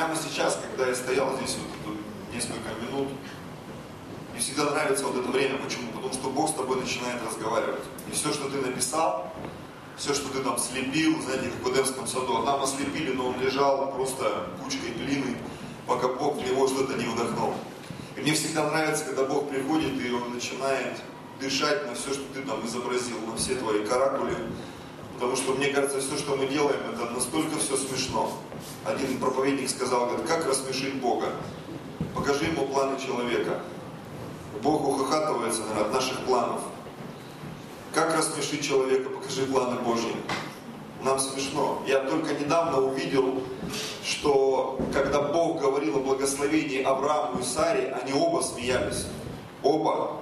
прямо сейчас, когда я стоял здесь вот несколько минут, мне всегда нравится вот это время. Почему? Потому что Бог с тобой начинает разговаривать. И все, что ты написал, все, что ты там слепил, знаете, как в Эдемском саду, а там ослепили, но он лежал просто кучкой глины, пока Бог в него что-то не вдохнул. И мне всегда нравится, когда Бог приходит, и Он начинает дышать на все, что ты там изобразил, на все твои каракули. Потому что, мне кажется, все, что мы делаем, это настолько все смешно. Один проповедник сказал, говорит, как рассмешить Бога? Покажи ему планы человека. Бог ухахатывается наверное, от наших планов. Как рассмешить человека? Покажи планы Божьи. Нам смешно. Я только недавно увидел, что когда Бог говорил о благословении Аврааму и Саре, они оба смеялись. Оба.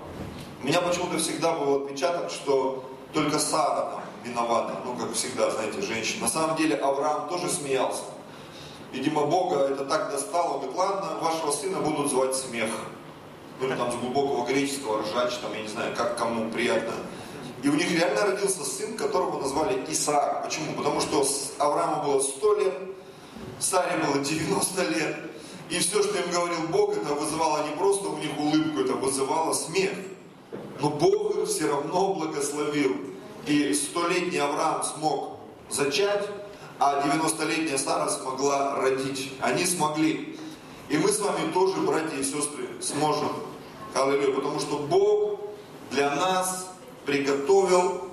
У меня почему-то всегда был отпечаток, что только Сара там виновата. Ну, как всегда, знаете, женщина. На самом деле Авраам тоже смеялся. Видимо, Бога это так достало. Он говорит, ладно, вашего сына будут звать смех. Ну, или там с глубокого греческого ржач, там, я не знаю, как кому приятно. И у них реально родился сын, которого назвали Исаак. Почему? Потому что Аврааму было 100 лет, Саре было 90 лет. И все, что им говорил Бог, это вызывало не просто у них улыбку, это вызывало смех. Но Бог их все равно благословил. И столетний Авраам смог зачать, а 90-летняя Сара смогла родить. Они смогли. И мы с вами тоже, братья и сестры, сможем. Аллилуйя. Потому что Бог для нас приготовил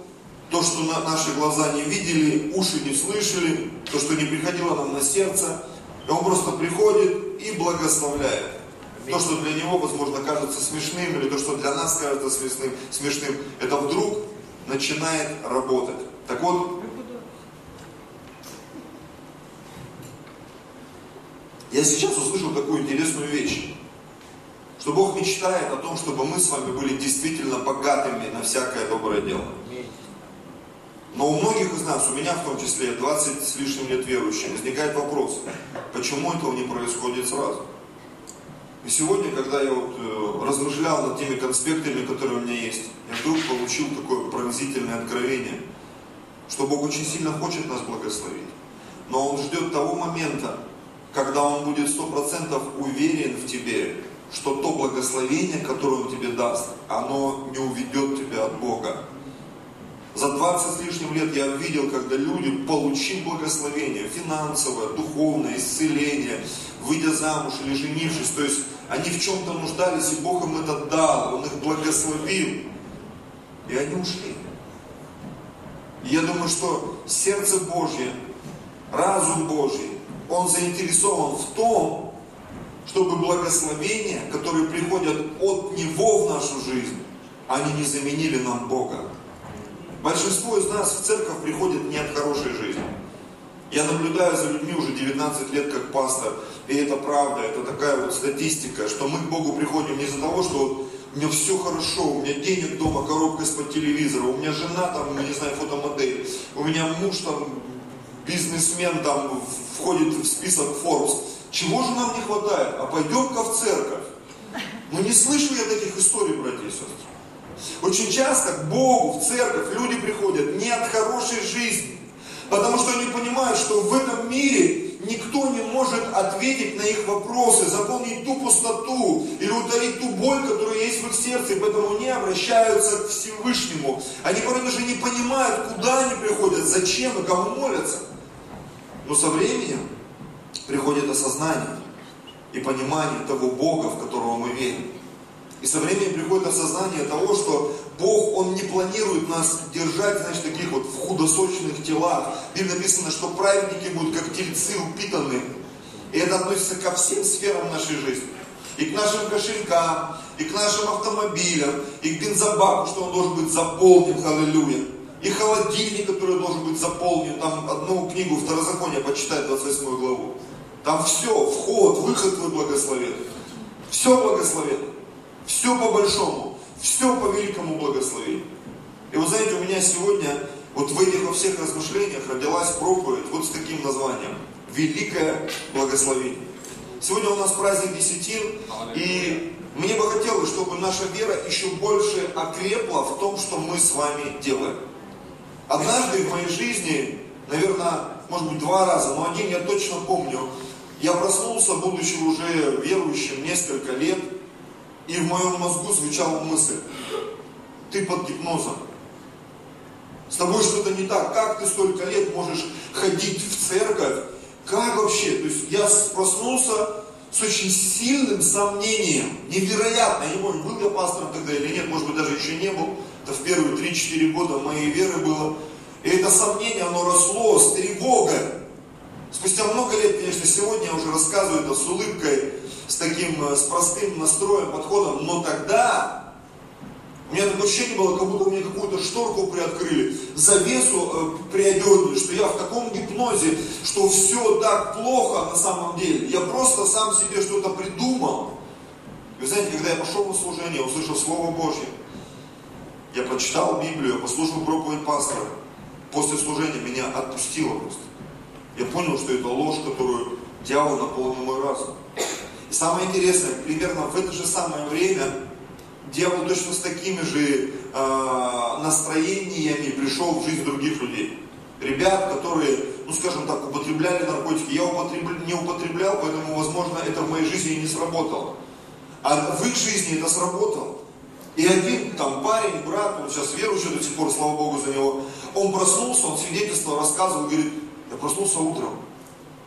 то, что на наши глаза не видели, уши не слышали, то, что не приходило нам на сердце. И Он просто приходит и благословляет. То, что для него, возможно, кажется смешным, или то, что для нас кажется смешным, смешным это вдруг начинает работать. Так вот, я сейчас услышал такую интересную вещь что Бог мечтает о том, чтобы мы с вами были действительно богатыми на всякое доброе дело. Но у многих из нас, у меня в том числе, 20 с лишним лет верующих, возникает вопрос, почему этого не происходит сразу? И сегодня, когда я вот э, размышлял над теми конспектами, которые у меня есть, я вдруг получил такое пронзительное откровение, что Бог очень сильно хочет нас благословить. Но Он ждет того момента, когда Он будет сто процентов уверен в тебе, что то благословение, которое Он тебе даст, оно не уведет тебя от Бога. За 20 с лишним лет я видел, когда люди, получив благословение, финансовое, духовное, исцеление, выйдя замуж или женившись, то есть они в чем-то нуждались, и Бог им это дал, Он их благословил, и они ушли. И я думаю, что сердце Божье, разум Божий, он заинтересован в том, чтобы благословения, которые приходят от Него в нашу жизнь, они не заменили нам Бога. Большинство из нас в церковь приходит не от хорошей жизни. Я наблюдаю за людьми уже 19 лет как пастор, и это правда, это такая вот статистика, что мы к Богу приходим не из-за того, что вот у меня все хорошо, у меня денег дома, коробка из-под телевизора, у меня жена там, не знаю, фотомодель, у меня муж там, бизнесмен там, входит в список Forbes. Чего же нам не хватает? А пойдем-ка в церковь. Ну не слышу я таких историй, братья и сестры. Очень часто к Богу, в церковь люди приходят не от хорошей жизни, потому что они понимают, что в этом мире никто не может ответить на их вопросы, заполнить ту пустоту или утолить ту боль, которая есть в их сердце, и поэтому они обращаются к Всевышнему. Они порой даже не понимают, куда они приходят, зачем и кому молятся. Но со временем приходит осознание и понимание того Бога, в которого мы верим. И со временем приходит осознание того, что Бог, Он не планирует нас держать, знаешь, таких вот в худосочных телах. В Библии написано, что праведники будут как тельцы упитаны. И это относится ко всем сферам нашей жизни. И к нашим кошелькам, и к нашим автомобилям, и к бензобаку, что он должен быть заполнен, аллилуйя. И холодильник, который должен быть заполнен. Там одну книгу Второзакония почитать, 28 главу. Там все, вход, выход твой благословен. Все благословен. Все по большому. Все по великому благословению. И вы знаете, у меня сегодня, вот в этих во всех размышлениях родилась проповедь вот с таким названием. Великое благословение. Сегодня у нас праздник Десятин, и мне бы хотелось, чтобы наша вера еще больше окрепла в том, что мы с вами делаем. Однажды в моей жизни, наверное, может быть два раза, но один я точно помню, Я проснулся, будучи уже верующим несколько лет, и в моем мозгу звучала мысль, ты под гипнозом. С тобой что-то не так. Как ты столько лет можешь ходить в церковь? Как вообще? То есть я проснулся с очень сильным сомнением. Невероятно. Я не помню, был я пастором тогда или нет, может быть, даже еще не был. Это в первые 3-4 года моей веры было. И это сомнение, оно росло с тревогой. Спустя много лет, конечно, сегодня я уже рассказываю это с улыбкой, с таким, э, с простым настроем, подходом, но тогда у меня такое ощущение было, как будто мне какую-то шторку приоткрыли, завесу э, приодернули, что я в таком гипнозе, что все так плохо на самом деле. Я просто сам себе что-то придумал. Вы знаете, когда я пошел на служение, услышал Слово Божье, я прочитал Библию, послушал проповедь пастора, после служения меня отпустило просто. Я понял, что это ложь, которую дьявол наполнил мой разум. Самое интересное, примерно в это же самое время дьявол точно с такими же э, настроениями пришел в жизнь других людей. Ребят, которые, ну скажем так, употребляли наркотики. Я употребля, не употреблял, поэтому, возможно, это в моей жизни не сработало. А в их жизни это сработало. И один там парень, брат, он сейчас верующий до сих пор, слава Богу за него, он проснулся, он свидетельство рассказывал, говорит, я проснулся утром,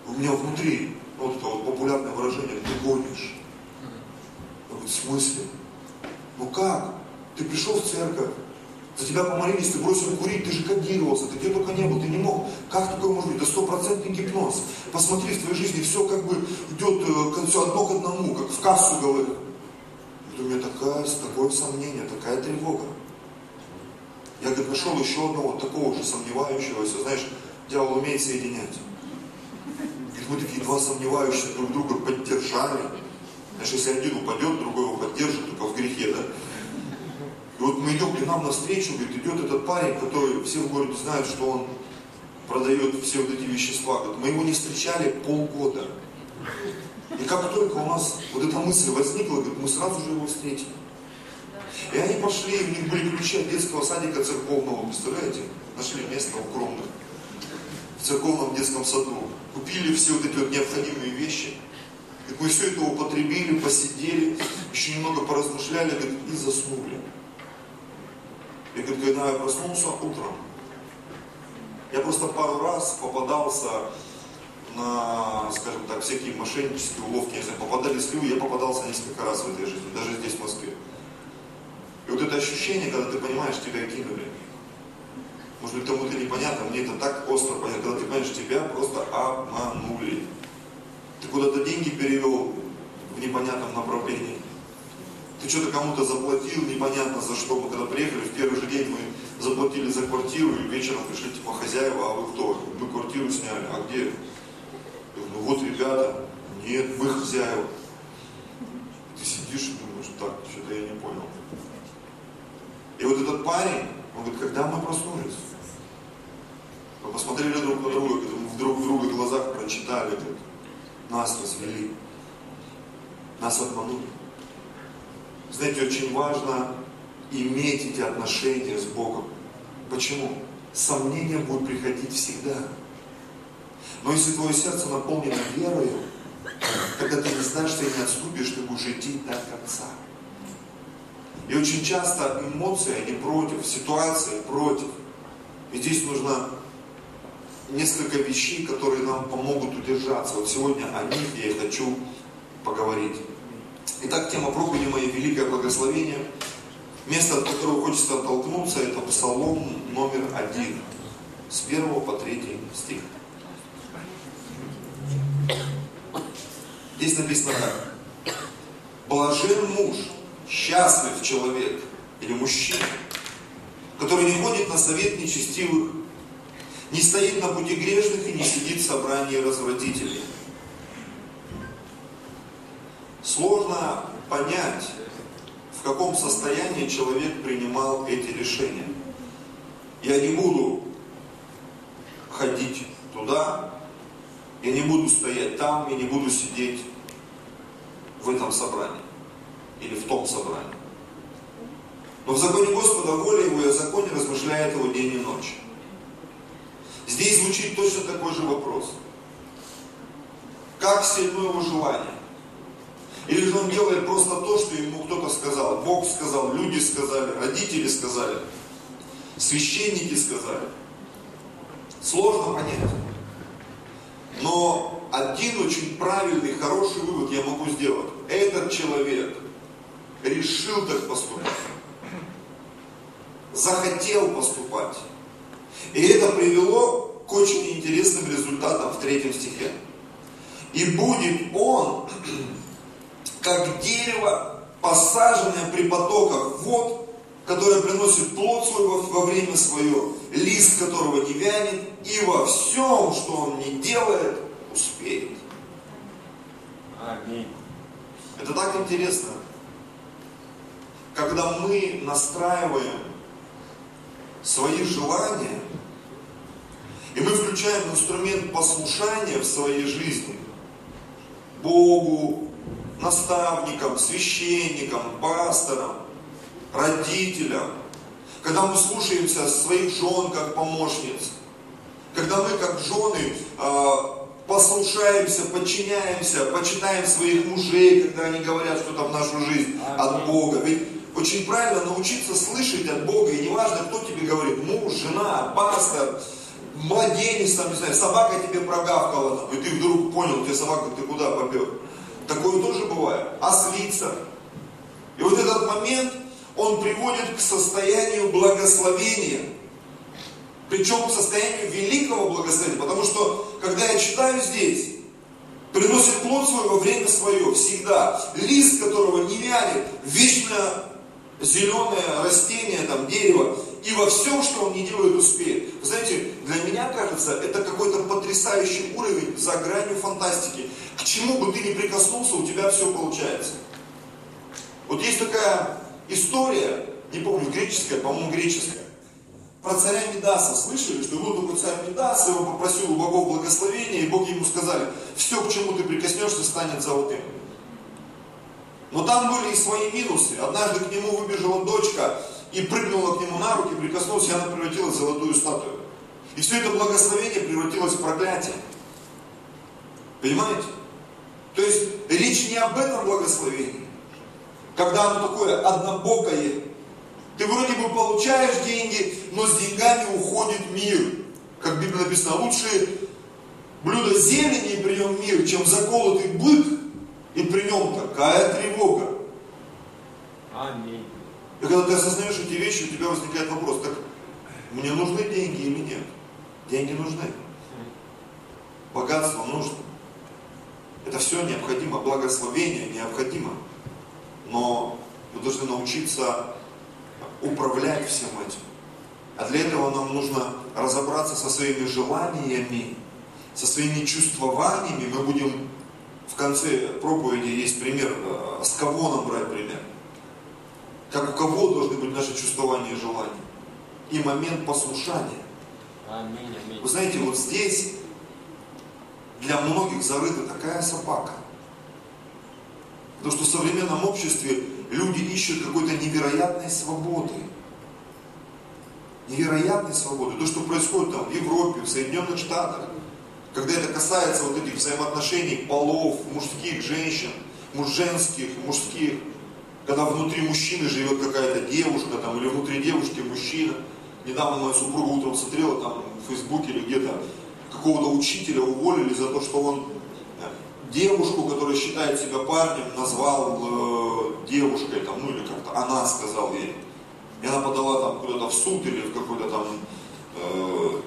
у меня внутри, это вот популярное выражение, ты гонишь. Я говорю, в смысле? Ну как? Ты пришел в церковь, за тебя помолились, ты бросил курить, ты же кодировался, ты где только не был, ты не мог. Как такое может быть? Это стопроцентный гипноз. Посмотри, в твоей жизни все как бы идет э, все одно к одному, как в кассу говорят. У меня такая, такое сомнение, такая тревога. Я говорит, нашел еще одного такого же сомневающегося, знаешь, дьявол умеет соединять. И мы такие два сомневающихся друг друга поддержали. Знаешь, если один упадет, другой его поддержит, только в грехе, да? И вот мы идем к нам навстречу, говорит, идет этот парень, который все в городе знают, что он продает все вот эти вещества. Говорит, мы его не встречали полгода. И как только у нас вот эта мысль возникла, говорит, мы сразу же его встретили. И они пошли, у них были ключи от детского садика церковного, представляете? Нашли место укромное в церковном детском саду. Купили все вот эти вот необходимые вещи. Говорит, мы все это употребили, посидели, еще немного поразмышляли, говорит, и заснули. И говорит, когда я проснулся утром, я просто пару раз попадался на, скажем так, всякие мошеннические уловки, если попадались люди, я попадался несколько раз в этой жизни, даже здесь, в Москве. И вот это ощущение, когда ты понимаешь, тебя кинули. Может быть, кому-то непонятно, мне это так остро понятно, когда ты понимаешь, тебя просто обманули. Ты куда-то деньги перевел в непонятном направлении. Ты что-то кому-то заплатил, непонятно за что. Мы когда приехали, в первый же день мы заплатили за квартиру, и вечером пришли типа хозяева, а вы кто? Мы квартиру сняли, а где? Ну вот ребята, нет, вы хозяева. Ты сидишь и думаешь, так, что-то я не понял. И вот этот парень, он говорит, когда мы проснулись? Мы посмотрели друг на друга, мы друг в друга глазах прочитали, говорит, нас развели, нас обманули. Знаете, очень важно иметь эти отношения с Богом. Почему? Сомнения будут приходить всегда. Но если твое сердце наполнено верою, когда ты не знаешь, что не отступишь, ты будешь идти до конца. И очень часто эмоции, они против, ситуации против. И здесь нужно несколько вещей, которые нам помогут удержаться. Вот сегодня о них я и хочу поговорить. Итак, тема проповеди моей «Великое благословение». Место, от которого хочется оттолкнуться, это Псалом номер один, с первого по третий стих. Здесь написано так. Блажен муж, счастлив человек или мужчина, который не ходит на совет нечестивых, не стоит на пути грешных и не сидит в собрании развратителей. Сложно понять, в каком состоянии человек принимал эти решения. Я не буду ходить туда, я не буду стоять там, я не буду сидеть в этом собрании или в том собрании. Но в законе Господа воля его и о законе размышляет его день и ночь. Здесь звучит точно такой же вопрос. как сильно его желание. Или же он делает просто то, что ему кто-то сказал. Бог сказал, люди сказали, родители сказали, священники сказали. Сложно понять. Но один очень правильный, хороший вывод я могу сделать. Этот человек решил так поступать. Захотел поступать. И это привело к очень интересным результатам в третьем стихе. И будет он как дерево, посаженное при потоках вод, которое приносит плод свой во время свое, лист которого не вянет, и во всем, что он не делает, успеет. Аминь. Это так интересно, когда мы настраиваем свои желания, и мы включаем инструмент послушания в своей жизни. Богу, наставникам, священникам, пасторам, родителям, когда мы слушаемся своих жен как помощниц, когда мы как жены э, послушаемся, подчиняемся, почитаем своих мужей, когда они говорят что-то в нашу жизнь от Бога. Ведь очень правильно научиться слышать от Бога, и неважно, кто тебе говорит, муж, жена, пастор, младенец, там, не знаю, собака тебе прогавкала, и ты вдруг понял, тебе собака, ты куда попер. Такое тоже бывает. Ослица. И вот этот момент, он приводит к состоянию благословения. Причем к состоянию великого благословения. Потому что, когда я читаю здесь, приносит плод свой во время свое, всегда. Лист которого не вянет, вечно зеленое растение, там, дерево, и во всем, что он не делает, успеет. Знаете, для меня кажется, это какой-то потрясающий уровень за гранью фантастики. К чему бы ты ни прикоснулся, у тебя все получается. Вот есть такая история, не помню, греческая, по-моему, греческая, про царя Медаса. Слышали, что вот такой царь Медас, его попросил у богов благословения, и боги ему сказали, все, к чему ты прикоснешься, станет золотым. Но там были и свои минусы. Однажды к нему выбежала дочка и прыгнула к нему на руки, прикоснулась, и она превратилась в золотую статую. И все это благословение превратилось в проклятие. Понимаете? То есть речь не об этом благословении. Когда оно такое однобокое. Ты вроде бы получаешь деньги, но с деньгами уходит мир. Как в Библии написано, лучше блюдо зелени при нем мир, чем заколотый бык, и при нем такая тревога. Аминь. И когда ты осознаешь эти вещи, у тебя возникает вопрос, так мне нужны деньги или нет? Деньги нужны. Богатство нужно. Это все необходимо, благословение необходимо. Но мы должны научиться управлять всем этим. А для этого нам нужно разобраться со своими желаниями, со своими чувствованиями. Мы будем в конце проповеди, есть пример, э, с кого нам брать пример. Как у кого должны быть наши чувствования и желания. И момент послушания. Аминь, аминь. Вы знаете, вот здесь для многих зарыта такая собака. Потому что в современном обществе люди ищут какой-то невероятной свободы. Невероятной свободы. То, что происходит там в Европе, в Соединенных Штатах. Когда это касается вот этих взаимоотношений полов, мужских, женщин, муж женских, мужских. Когда внутри мужчины живет какая-то девушка, там, или внутри девушки мужчина. Недавно моя супруга утром смотрела там в Фейсбуке или где-то, какого-то учителя уволили за то, что он э, девушку, которая считает себя парнем, назвал э, девушкой, там, ну или как-то она сказал ей. И она подала там куда-то в суд или в какой-то там,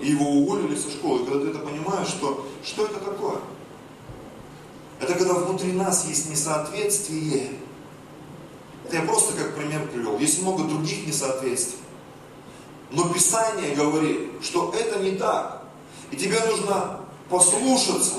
и его уволили со школы. Когда ты это понимаешь, что, что это такое? Это когда внутри нас есть несоответствие. Это я просто как пример привел. Есть много других несоответствий. Но Писание говорит, что это не так. И тебе нужно послушаться,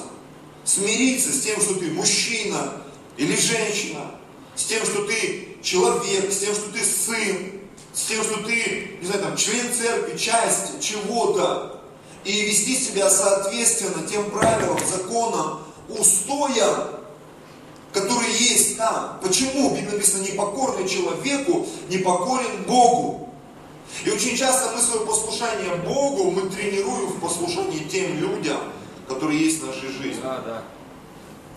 смириться с тем, что ты мужчина или женщина, с тем, что ты человек, с тем, что ты сын, с тем, что ты, не знаю, там, член церкви, часть чего-то, и вести себя соответственно тем правилам, законам, устоям, которые есть там. Почему? В Библии написано, непокорный человеку, непокорен Богу. И очень часто мы свое послушание Богу мы тренируем в послушании тем людям, которые есть в нашей жизни. Да, да.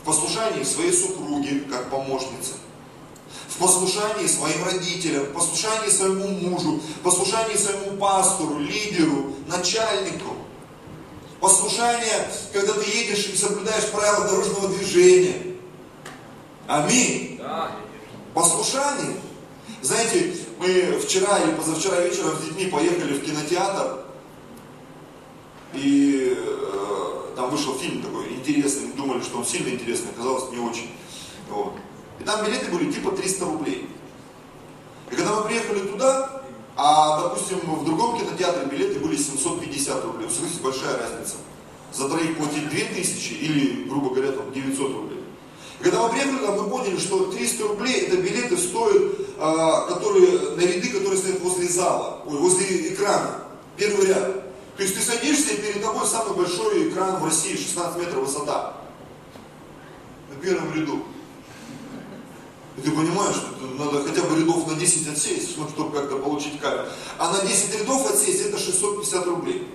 в послушании своей супруге, как помощнице, в послушании своим родителям, в послушании своему мужу, в послушании своему пастору, лидеру, начальнику. Послушание, когда ты едешь и соблюдаешь правила дорожного движения. Аминь. Послушание. Знаете, мы вчера или позавчера вечером с детьми поехали в кинотеатр, и э, там вышел фильм такой интересный, мы думали, что он сильно интересный, оказалось не очень. Вот. И там билеты были типа 300 рублей. И когда мы приехали туда, а, допустим, в другом кинотеатре билеты были 750 рублей. Смотрите, большая разница. За троих платить 2000 или, грубо говоря, там 900 рублей. И когда мы приехали туда, мы поняли, что 300 рублей это билеты стоят, а, которые, на ряды, которые стоят возле зала, возле экрана, первый ряд. То есть ты садишься, и перед тобой самый большой экран в России, 16 метров высота. На первом ряду. И ты понимаешь, что надо хотя бы рядов на 10 отсесть, чтобы как-то получить камеру. А на 10 рядов отсесть это 650 рублей.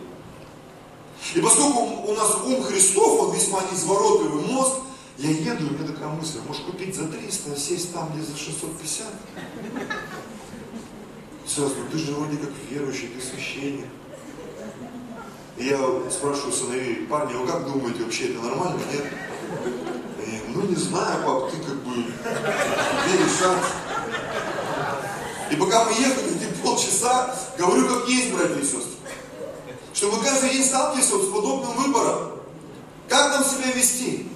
И поскольку у нас ум Христов, он весьма изворотливый мозг, я еду, и у меня такая мысль, может купить за 300, а сесть там, где за 650? Сразу, ну ты же вроде как верующий, ты священник. И я спрашиваю сыновей, парни, вы как думаете, вообще это нормально, нет? Они, ну не знаю, пап, ты как веришь шанс. И пока мы ехали, эти полчаса, говорю, как есть, братья и сестры. Что мы каждый день сталкиваемся вот с подобным выбором. Как нам себя вести?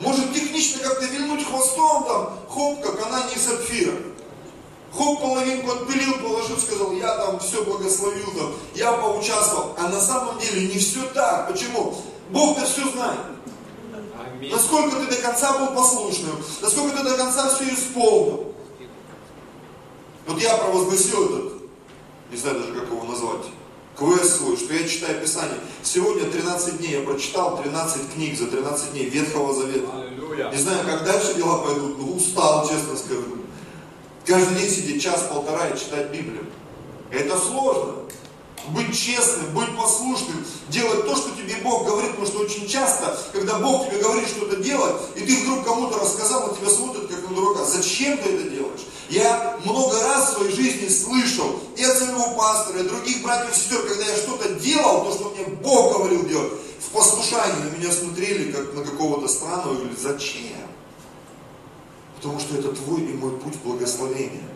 Может технично как-то вильнуть хвостом, там, хоп, как она не сапфира. Хоп, половинку отпилил, положил, сказал, я там все благословил, там, я поучаствовал. А на самом деле не все так. Почему? Бог-то все знает. Аминь. Насколько ты до конца был послушным, насколько ты до конца все исполнил. Вот я провозгласил этот, не знаю даже как его назвать, квест свой, что я читаю Писание. Сегодня 13 дней я прочитал 13 книг за 13 дней Ветхого Завета. Аллилуйя. Не знаю, как дальше дела пойдут, но устал, честно скажу. Каждый день сидеть час-полтора и читать Библию. Это сложно. Быть честным, быть послушным, делать то, что тебе Бог говорит, потому что очень часто, когда Бог тебе говорит что-то делать, и ты вдруг кому-то рассказал, на тебя смотрят как на дурака. Зачем ты это делаешь? Я много раз в своей жизни слышал и от своего пастора, и от других братьев и сестер, когда я что-то делал, то, что мне Бог говорил делать, в послушании на меня смотрели, как на какого-то странного, и говорили, зачем? Потому что это твой и мой путь благословения.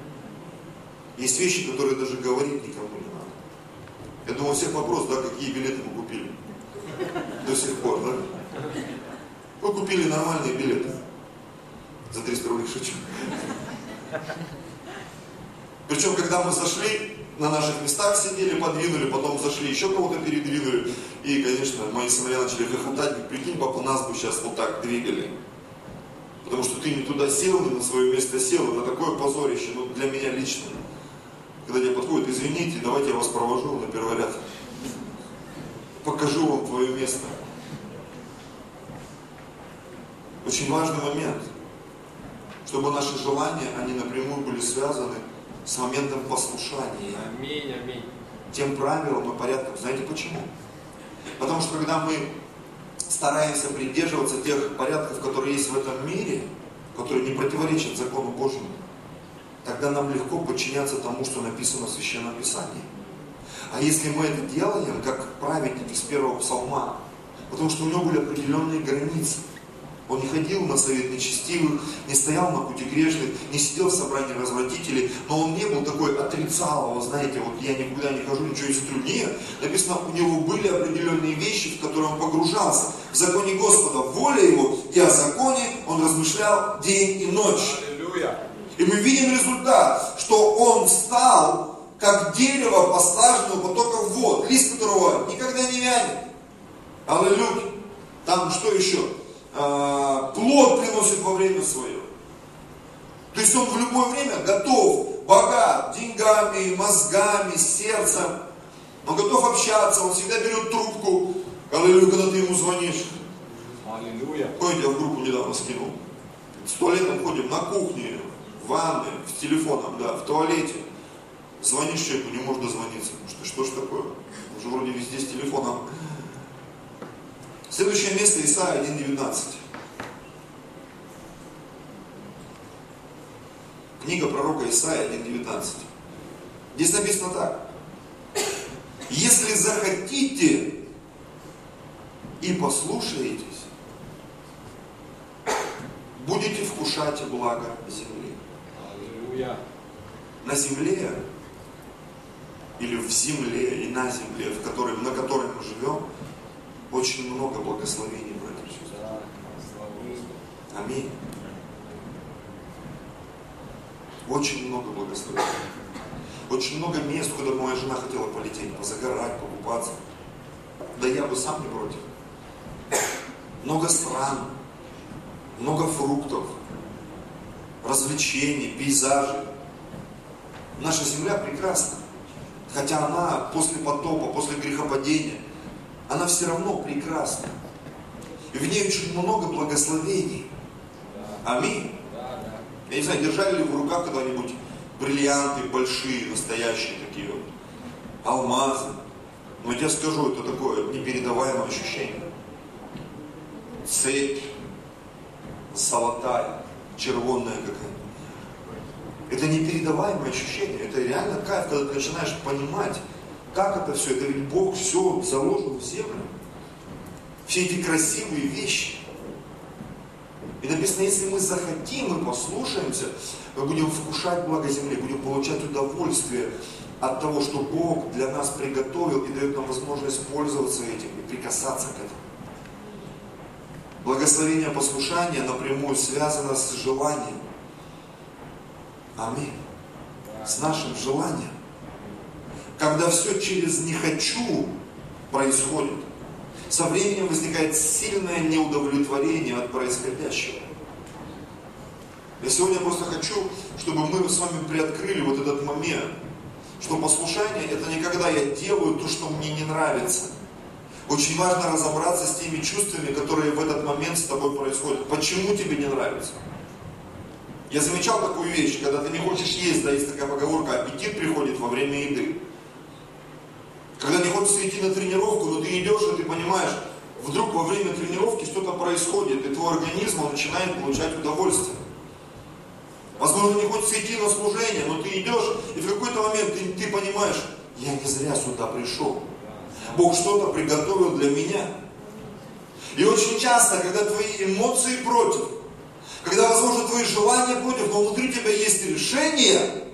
Есть вещи, которые даже говорить никому. Я думаю, у всех вопрос, да, какие билеты мы купили. До сих пор, да? Мы купили нормальные билеты. За 300 рублей шучу. Причем, когда мы зашли, на наших местах сидели, подвинули, потом зашли, еще кого-то передвинули. И, конечно, мои сыновья начали хохотать, прикинь, папа, нас бы сейчас вот так двигали. Потому что ты не туда сел, не на свое место сел, это такое позорище, ну, для меня лично. Когда тебе подходят, извините, давайте я вас провожу на первый ряд. Покажу вам твое место. Очень важный момент, чтобы наши желания, они напрямую были связаны с моментом послушания. Аминь, аминь. Тем правилам и порядкам. Знаете почему? Потому что когда мы стараемся придерживаться тех порядков, которые есть в этом мире, которые не противоречат закону Божьему, тогда нам легко подчиняться тому, что написано в Священном Писании. А если мы это делаем, как праведник из первого псалма, потому что у него были определенные границы – он не ходил на совет нечестивых, не стоял на пути грешных, не сидел в собрании развратителей, но он не был такой отрицалого, знаете, вот я никуда не хожу, ничего смотрю. Нет, написано, у него были определенные вещи, в которые он погружался. В законе Господа воля его, и о законе он размышлял день и ночь. И мы видим результат, что он стал как дерево, посаженного потоком вод, лист которого никогда не вянет. Аллилуйя. Там что еще? э, плод приносит во время свое. То есть он в любое время готов, богат, деньгами, мозгами, сердцем, он готов общаться, он всегда берет трубку, аллилуйя, когда ты ему звонишь. Аллилуйя. Помните, я в группу недавно скинул. С туалетом ходим на кухне, в ванной, в телефоном, да, в туалете. Звонишь человеку, не можешь дозвониться. потому Что, что ж такое? Он же вроде везде с телефоном. Следующее место Исаия 1.19. Книга пророка Исаия 1.19. Здесь написано так. Если захотите и послушаетесь, будете вкушать благо земли. Аллилуйя. На земле или в земле и на земле, в которой, на которой мы живем, очень много благословений, братья. Аминь. Очень много благословений. Очень много мест, куда моя жена хотела полететь, позагорать, покупаться. Да я бы сам не против. Много стран, много фруктов, развлечений, пейзажей. Наша земля прекрасна. Хотя она после потопа, после грехопадения, она все равно прекрасна. И в ней очень много благословений. Аминь. Я не знаю, держали ли в руках когда-нибудь бриллианты большие, настоящие такие вот, алмазы. Но я тебе скажу, это такое непередаваемое ощущение. Цепь, золотая, червонная какая-то. Это непередаваемое ощущение, это реально кайф, когда ты начинаешь понимать, как это все, это ведь Бог все заложил в землю. Все эти красивые вещи. И написано, если мы захотим и послушаемся, мы будем вкушать благо земли, будем получать удовольствие от того, что Бог для нас приготовил и дает нам возможность пользоваться этим и прикасаться к этому. Благословение послушания напрямую связано с желанием. Аминь. С нашим желанием. Когда все через «не хочу» происходит, со временем возникает сильное неудовлетворение от происходящего. Я сегодня просто хочу, чтобы мы с вами приоткрыли вот этот момент, что послушание это не когда я делаю то, что мне не нравится. Очень важно разобраться с теми чувствами, которые в этот момент с тобой происходят. Почему тебе не нравится? Я замечал такую вещь, когда ты не хочешь есть, да, есть такая поговорка, аппетит приходит во время еды. Когда не хочется идти на тренировку, но ты идешь, и ты понимаешь, вдруг во время тренировки что-то происходит, и твой организм он начинает получать удовольствие. Возможно, не хочется идти на служение, но ты идешь, и в какой-то момент ты, ты понимаешь, я не зря сюда пришел. Бог что-то приготовил для меня. И очень часто, когда твои эмоции против, когда, возможно, твои желания против, но внутри тебя есть решение,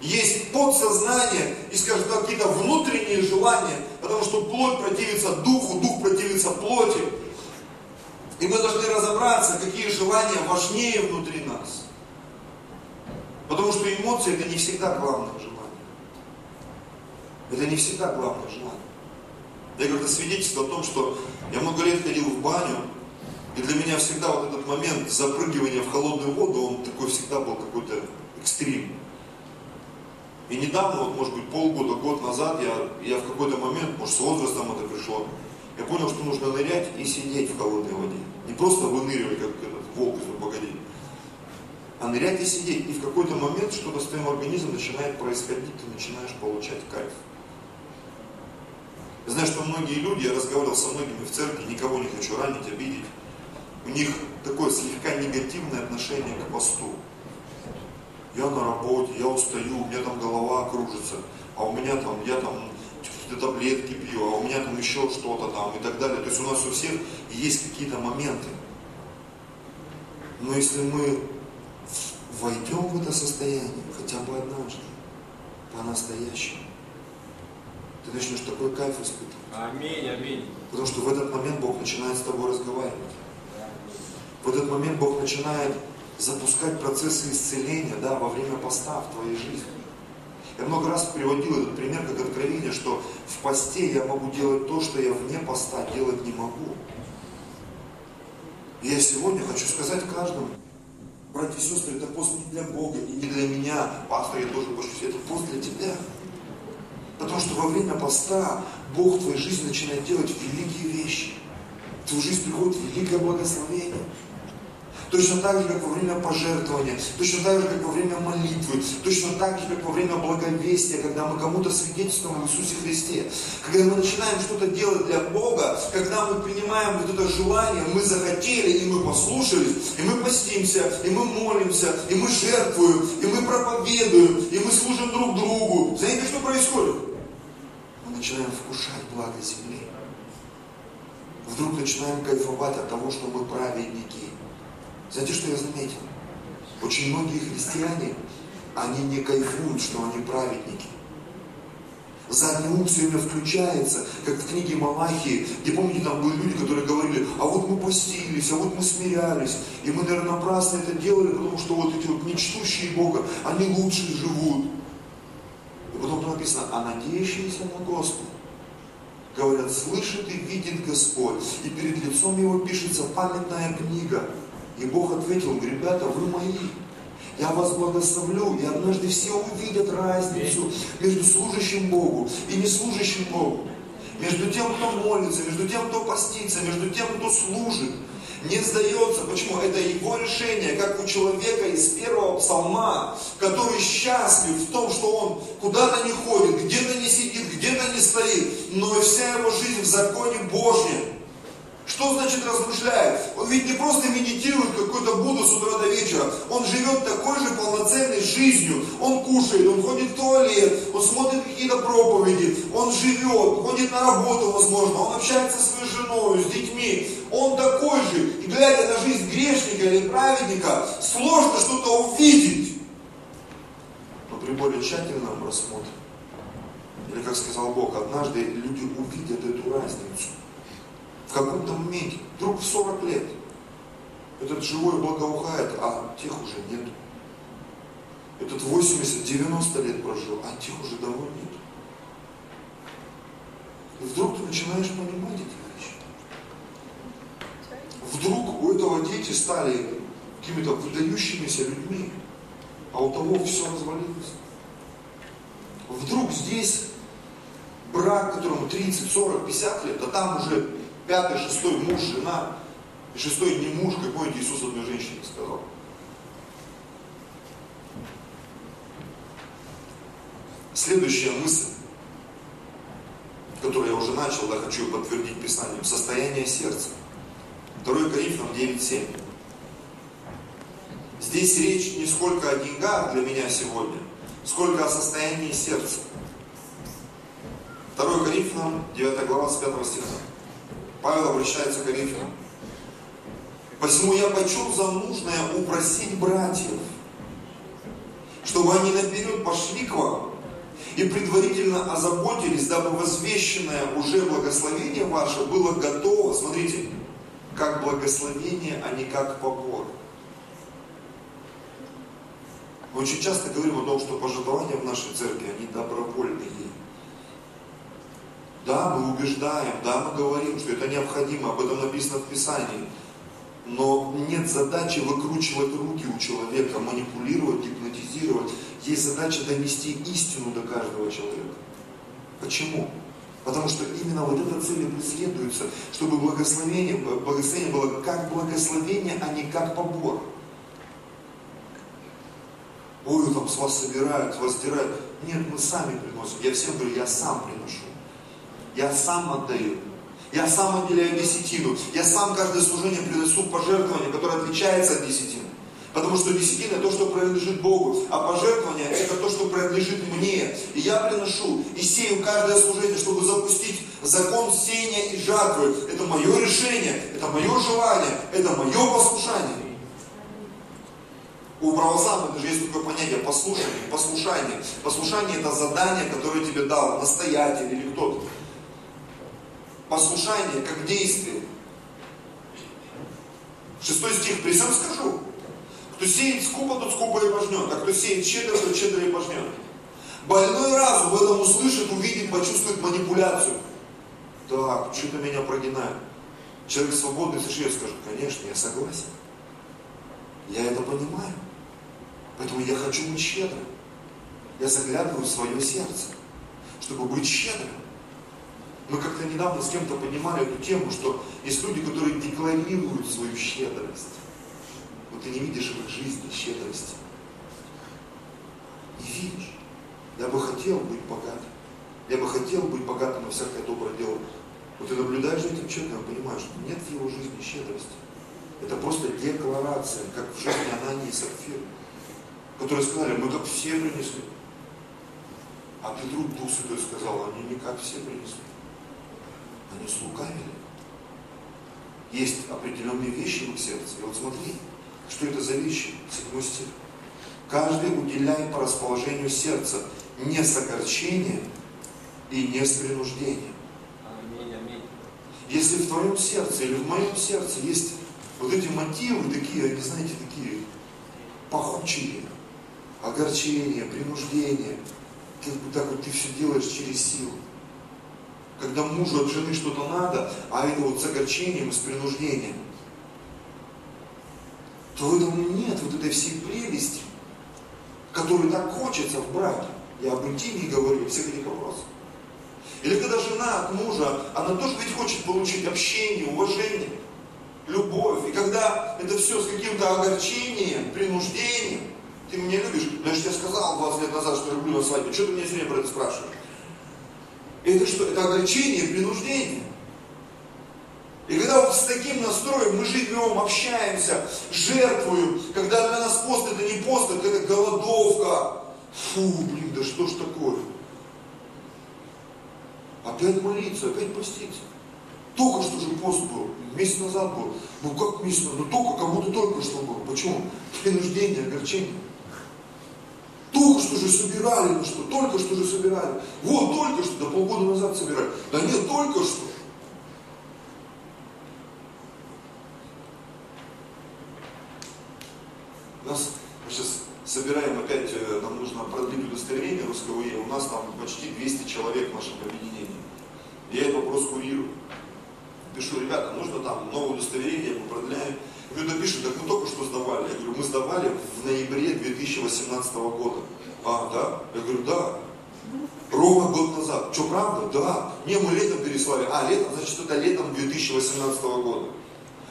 есть подсознание и, скажем так, какие-то внутренние желания, потому что плоть противится духу, дух противится плоти. И мы должны разобраться, какие желания важнее внутри нас. Потому что эмоции это не всегда главное желание. Это не всегда главное желание. Я говорю, это свидетельство о том, что я много лет ходил в баню, и для меня всегда вот этот момент запрыгивания в холодную воду, он такой всегда был какой-то экстрим. И недавно, вот может быть полгода, год назад, я, я в какой-то момент, может с возрастом это пришло, я понял, что нужно нырять и сидеть в холодной воде. Не просто выныривать, как этот волк из погоди, а нырять и сидеть. И в какой-то момент что-то с твоим организмом начинает происходить, ты начинаешь получать кайф. Я знаю, что многие люди, я разговаривал со многими в церкви, никого не хочу ранить, обидеть, у них такое слегка негативное отношение к посту. Я на работе, я устаю, у меня там голова кружится, а у меня там, я там какие-то таблетки пью, а у меня там еще что-то там и так далее. То есть у нас у всех есть какие-то моменты. Но если мы войдем в это состояние хотя бы однажды, по-настоящему, ты начнешь такой кайф испытывать. Аминь, аминь. Потому что в этот момент Бог начинает с тобой разговаривать. В этот момент Бог начинает запускать процессы исцеления да, во время поста в твоей жизни. Я много раз приводил этот пример как откровение, что в посте я могу делать то, что я вне поста делать не могу. И я сегодня хочу сказать каждому, братья и сестры, это пост не для Бога и не для меня, пастор, я тоже пощусь, это пост для тебя. Потому что во время поста Бог в твоей жизни начинает делать великие вещи. В твою жизнь приходит великое благословение. точно так же, как во время пожертвования, точно так же, как во время молитвы, точно так же, как во время благовестия, когда мы кому-то свидетельствуем в Иисусе Христе. Когда мы начинаем что-то делать для Бога, когда мы принимаем вот это желание, мы захотели, и мы послушались, и мы постимся, и мы молимся, и мы жертвуем, и мы проповедуем, и мы служим друг другу. Знаете, что происходит? Начинаем вкушать благо земли. Вдруг начинаем кайфовать от того, что мы праведники. Знаете, что я заметил? Очень многие христиане, они не кайфуют, что они праведники. Задний ум все время включается, как в книге Малахии, где, помните, там были люди, которые говорили, а вот мы постились, а вот мы смирялись, и мы, наверное, напрасно это делали, потому что вот эти вот нечтущие Бога, они лучше живут. Потом написано, а надеющиеся на Господа, говорят, слышит и видит Господь, и перед лицом его пишется памятная книга. И Бог ответил, ребята, вы мои, я вас благословлю, и однажды все увидят разницу между служащим Богу и не служащим Богу. Между тем, кто молится, между тем, кто постится, между тем, кто служит. Не сдается. Почему? Это его решение, как у человека из первого псалма, который счастлив в том, что он куда-то не ходит, где-то не сидит, где-то не стоит, но вся его жизнь в законе Божьем. Что значит размышляет? Он ведь не просто медитирует какой-то Будду с утра до вечера. Он живет такой же полноценной жизнью. Он кушает, он ходит в туалет, он смотрит какие-то проповеди, он живет, ходит на работу, возможно, он общается со своей женой, с детьми. Он такой же. И глядя на жизнь грешника или праведника, сложно что-то увидеть. Но при более тщательном рассмотре, или как сказал Бог, однажды люди увидят эту разницу в каком-то моменте, вдруг в 40 лет, этот живой благоухает, а тех уже нет. Этот 80-90 лет прожил, а тех уже давно нет. И вдруг ты начинаешь понимать эти вещи. Вдруг у этого дети стали какими-то выдающимися людьми, а у того все развалилось. Вдруг здесь брак, которому 30, 40, 50 лет, а там уже пятый, шестой муж, жена, и шестой не муж, как помните, Иисус одной женщине сказал. Следующая мысль, которую я уже начал, да, хочу подтвердить Писанием, состояние сердца. 2 Коринфянам 9.7. Здесь речь не сколько о деньгах для меня сегодня, сколько о состоянии сердца. 2 Коринфянам 9 глава с 5 стиха. Павел обращается к Коринфянам. Посему я почел за нужное упросить братьев, чтобы они наперед пошли к вам и предварительно озаботились, дабы возвещенное уже благословение ваше было готово, смотрите, как благословение, а не как побор. Мы очень часто говорим о том, что пожертвования в нашей церкви, они добровольные. Да, мы убеждаем, да, мы говорим, что это необходимо, об этом написано в Писании. Но нет задачи выкручивать руки у человека, манипулировать, гипнотизировать. Есть задача донести истину до каждого человека. Почему? Потому что именно вот эта цель преследуется, чтобы благословение, благословение было как благословение, а не как побор. Ой, там с вас собирают, вас стирают. Нет, мы сами приносим. Я всем говорю, я сам приношу. Я сам отдаю. Я сам отделяю десятину. Я сам каждое служение принесу пожертвование, которое отличается от десятины. Потому что десятина то, что принадлежит Богу, а пожертвование это то, что принадлежит мне. И я приношу и сею каждое служение, чтобы запустить закон сеяния и жатвы. Это мое решение, это мое желание, это мое послушание. У православных даже есть такое понятие послушание, послушание. Послушание это задание, которое тебе дал настоятель или кто-то послушание как действие. Шестой стих, при всем скажу. Кто сеет скупо, тот скупо и пожнет, а кто сеет щедро, тот щедро и пожнет. Больной разум в этом услышит, увидит, почувствует манипуляцию. Так, что-то меня прогинает. Человек свободный совершенно скажет, конечно, я согласен. Я это понимаю. Поэтому я хочу быть щедрым. Я заглядываю в свое сердце, чтобы быть щедрым. Мы как-то недавно с кем-то поднимали эту тему, что есть люди, которые декларируют свою щедрость. но ты не видишь в их жизни щедрости. Не видишь. Я бы хотел быть богатым. Я бы хотел быть богатым на всякое доброе дело. Но ты наблюдаешь за этим человеком понимаешь, что нет в его жизни щедрости. Это просто декларация, как в жизни Анании и Сапфира, которые сказали, мы как все принесли. А Петру Дух Святой сказал, они не как все принесли. Они слукавили. Есть определенные вещи в их сердце. И вот смотри, что это за вещи? Седьмой стих. Каждый уделяет по расположению сердца не с огорчением и не с принуждением. Аминь, аминь. Если в твоем сердце или в моем сердце есть вот эти мотивы такие, они, знаете, такие пахучие, огорчение, принуждение, бы так вот ты все делаешь через силу. Когда мужу от жены что-то надо, а это вот с огорчением и с принуждением, то в этом нет вот этой всей прелести, которую так хочется в браке. Я об интиме говорю, всех этих вопросах. Или когда жена от мужа, она тоже ведь хочет получить общение, уважение, любовь. И когда это все с каким-то огорчением, принуждением, ты меня любишь, но я же тебе сказал 20 лет назад, что люблю на свадьбе, что ты меня сегодня про это спрашиваешь? Это что? Это огорчение, принуждение. И когда вот с таким настроем мы живем, общаемся, жертвуем, когда для нас пост это не пост, это голодовка. Фу, блин, да что ж такое? Опять молиться, опять поститься. Только что же пост был, месяц назад был. Ну как месяц? Ну только, как будто только что был. Почему? Принуждение, огорчение. Только что же собирали, ну что, только что же собирали. Вот, только что, да полгода назад собирали. Да нет, только что. Нас мы сейчас собираем опять, э, нам нужно продлить удостоверение русского ИЭ. У нас там почти 200 человек в нашем объединении. Я этот вопрос курирую. Пишу, ребята, нужно там новое удостоверение, мы продляем. Кто-то пишет, так мы только что сдавали. В ноябре 2018 года. А, да? Я говорю, да. Ровно год назад. Что, правда? Да. Не, мы летом переслали. А, летом, значит, это летом 2018 года.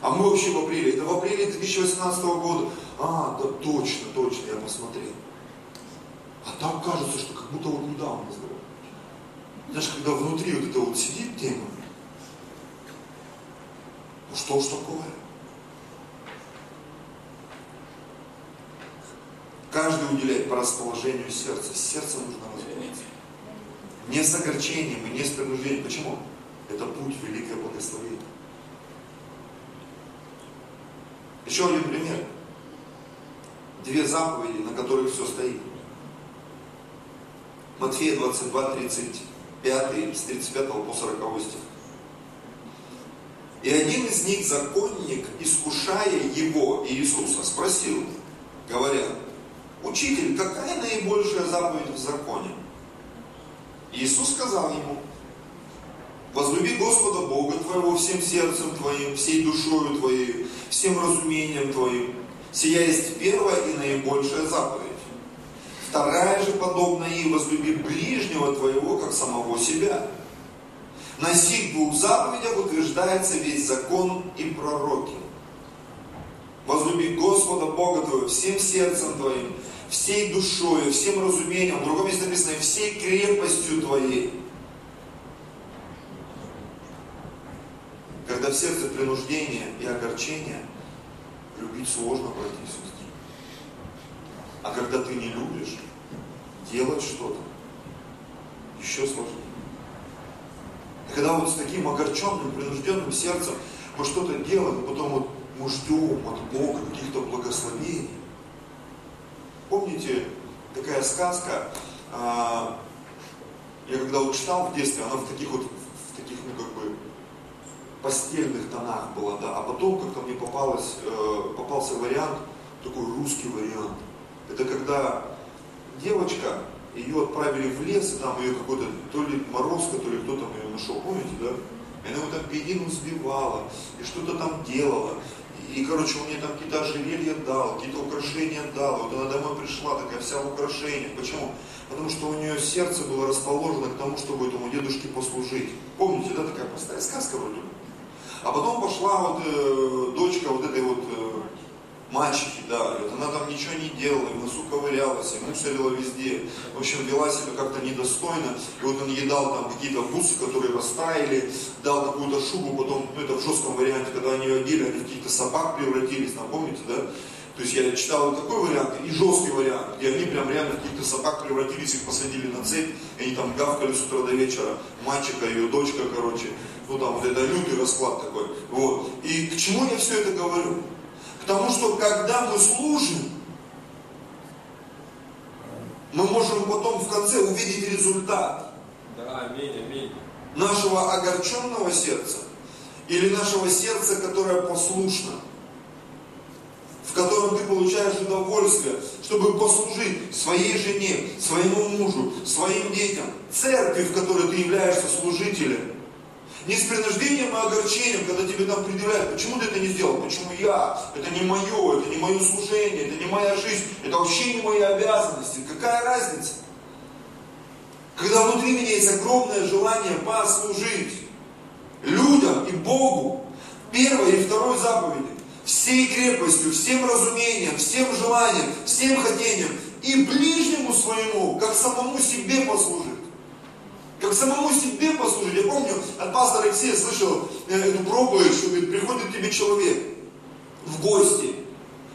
А мы вообще в апреле. Это в апреле 2018 года. А, да точно, точно, я посмотрел. А там кажется, что как будто вот недавно сдавали. Знаешь, когда внутри вот это вот сидит тема, ну что ж такое? Каждый уделяет по расположению сердца. Сердце нужно разбудить. Не с огорчением и не с принуждением. Почему? Это путь великое благословение. Еще один пример. Две заповеди, на которых все стоит. Матфея 22, 35, с 35 по 40 стих. И один из них, законник, искушая его, Иисуса, спросил, говоря, «Учитель, какая наибольшая заповедь в законе?» Иисус сказал ему, «Возлюби Господа Бога твоего всем сердцем твоим, всей душою твоей, всем разумением твоим. Сия есть первая и наибольшая заповедь. Вторая же, подобная ей, возлюби ближнего твоего, как самого себя». На сих двух заповедях утверждается весь закон и пророки. Возлюби Господа Бога твоего всем сердцем твоим, всей душой, всем разумением, в другом месте написано, всей крепостью твоей. Когда в сердце принуждение и огорчение, любить сложно, братья и. А когда ты не любишь, делать что-то еще сложнее. И когда вот с таким огорченным, принужденным сердцем мы что-то делаем, потом вот мы ждем от Бога каких-то благословений. Помните, такая сказка, а, я когда вот читал в детстве, она в таких вот, в таких, ну как бы, постельных тонах была, да, а потом как-то мне попалось, э, попался вариант, такой русский вариант. Это когда девочка ее отправили в лес, и там ее какой-то, то ли Морозко, то ли кто там ее нашел, помните, да? И она его там пианину сбивала, и что-то там делала. И, короче, он мне там какие-то ожерелья дал, какие-то украшения дал. Вот она домой пришла, такая вся в украшениях. Почему? Потому что у нее сердце было расположено к тому, чтобы этому дедушке послужить. Помните, да, такая простая сказка вроде. А потом пошла вот э, дочка вот этой вот э, мачехи, да, и вот она там ничего не делала, и в носу ковырялась, и мусорила везде, в общем, вела себя как-то недостойно, и вот он ей дал там какие-то бусы, которые растаяли, дал какую-то шубу, потом, ну это в жестком варианте, когда они ее одели, они в каких-то собак превратились, там, да, то есть я читал такой вариант и жесткий вариант, где они прям реально в каких-то собак превратились, их посадили на цепь, и они там гавкали с утра до вечера, мальчика, ее дочка, короче, ну там вот это лютый расклад такой. Вот. И к чему я все это говорю? К тому, что когда мы служим, мы можем потом в конце увидеть результат. Да, аминь, аминь. Нашего огорченного сердца или нашего сердца, которое послушно в котором ты получаешь удовольствие, чтобы послужить своей жене, своему мужу, своим детям, церкви, в которой ты являешься служителем. Не с принуждением и огорчением, когда тебе там предъявляют, почему ты это не сделал, почему я, это не мое, это не мое служение, это не моя жизнь, это вообще не мои обязанности. Какая разница? Когда внутри меня есть огромное желание послужить людям и Богу, первой и второй заповеди, всей крепостью, всем разумением, всем желанием, всем хотением и ближнему своему, как самому себе послужить. Как самому себе послужить. Я помню, от пастора Алексея слышал э, эту проповедь, что говорит, приходит тебе человек в гости,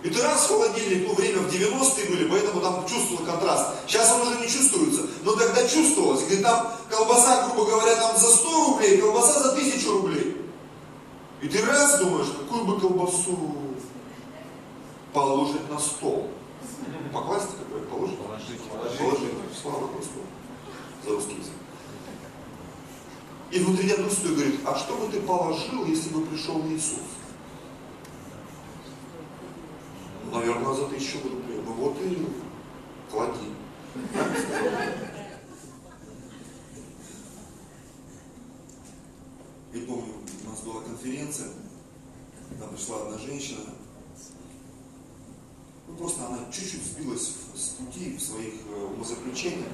и ты раз в холодильник, ну время в 90-е были, поэтому там чувствовал контраст. Сейчас он уже не чувствуется, но тогда чувствовалось. Говорит, там колбаса, грубо говоря, там за 100 рублей, колбаса за 1000 рублей. И ты раз думаешь, какую бы колбасу положить на стол. Покласть какое? Положить? Положить. Положить. положить. Слава Господу. За русский язык. И внутри тебя дух говорит, а что бы ты положил, если бы пришел Иисус? Наверное, за тысячу рублей. Ну вот и клади. Я помню, у нас была конференция, там пришла одна женщина, ну просто она чуть-чуть сбилась с пути в своих э, умозаключениях,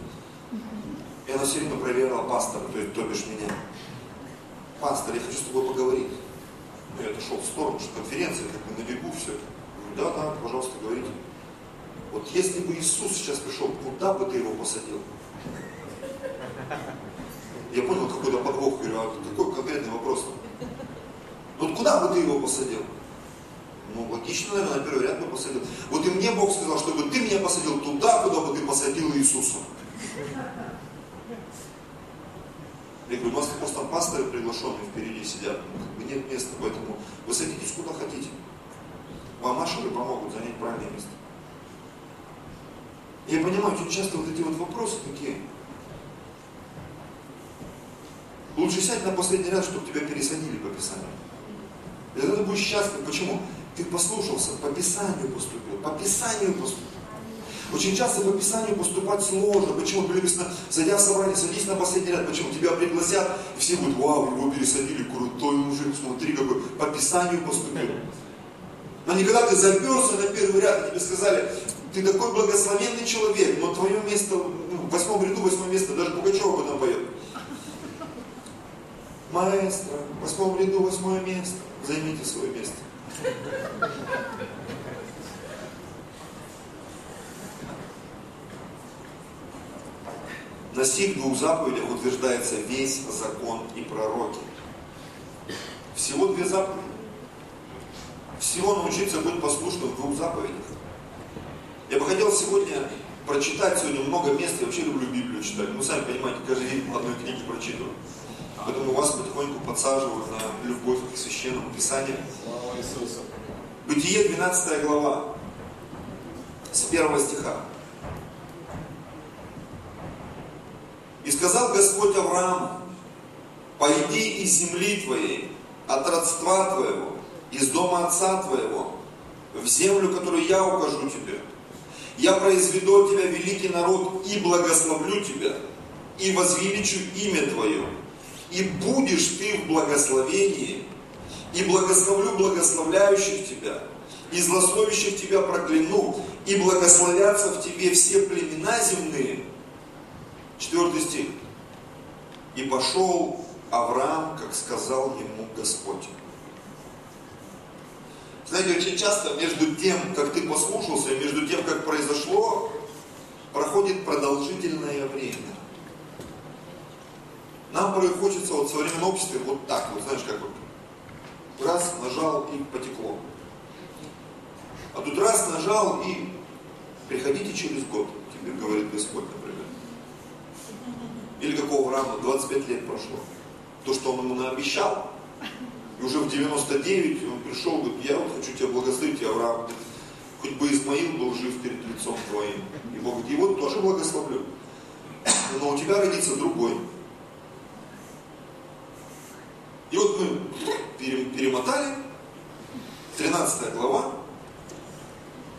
и она все время проверяла пастора, то есть, то бишь меня. Пастор, я хочу с тобой поговорить. Ну, я отошел в сторону, что конференция, как бы на бегу все. Говорю, да, да, пожалуйста, говорите. Вот если бы Иисус сейчас пришел, куда бы ты его посадил? Я понял какой-то подвох, говорю, а какой конкретный вопрос? Вот куда бы ты его посадил? Ну, логично, наверное, на первый ряд бы посадил. Вот и мне Бог сказал, чтобы ты меня посадил туда, куда бы ты посадил Иисуса. Я говорю, у нас просто пасторы приглашенные впереди сидят, как бы нет места, поэтому вы садитесь куда хотите. Вам машины помогут занять правильное место. Я понимаю, очень часто вот эти вот вопросы такие, Лучше сядь на последний ряд, чтобы тебя пересадили по Писанию. И тогда ты будешь счастлив. Почему? Ты послушался, по Писанию поступил, по Писанию поступил. Очень часто по Писанию поступать сложно. Почему? Написано, зайдя в собрание, садись на последний ряд. Почему? Тебя пригласят, и все будут, вау, его пересадили, крутой мужик, смотри, какой по Писанию поступил. Но никогда ты заперся на первый ряд, и тебе сказали, ты такой благословенный человек, но твое место, ну, в восьмом ряду, восьмое место, даже Пугачева об этом поет. Маэстро, в восьмом ряду восьмое место. Займите свое место. На сих двух заповедях утверждается весь закон и пророки. Всего две заповеди. Всего научиться быть послушным в двух заповедях. Я бы хотел сегодня прочитать сегодня много мест, я вообще люблю Библию читать. Вы сами понимаете, каждый день по одной книге прочитываю. Поэтому вас потихоньку подсаживают на любовь к священному Писанию. Слава Иисусу. Бытие 12 глава, с первого стиха. И сказал Господь Аврааму, пойди из земли твоей, от родства твоего, из дома отца твоего, в землю, которую я укажу тебе. Я произведу от тебя великий народ и благословлю тебя, и возвеличу имя твое, и будешь ты в благословении, и благословлю благословляющих тебя, и злословящих тебя прокляну, и благословятся в тебе все племена земные. Четвертый стих. И пошел Авраам, как сказал ему Господь. Знаете, очень часто между тем, как ты послушался, и между тем, как произошло, проходит продолжительное время. Нам порой хочется вот в современном обществе вот так, вот знаешь, как вот раз нажал и потекло. А тут раз нажал и приходите через год, тебе говорит Господь, например. Или какого рано, 25 лет прошло. То, что он ему наобещал, и уже в 99 он пришел, говорит, я вот хочу тебя благословить, Авраам, хоть бы Измаил был жив перед лицом твоим. И Бог говорит, его тоже благословлю. Но у тебя родится другой. И вот мы перемотали, 13 глава,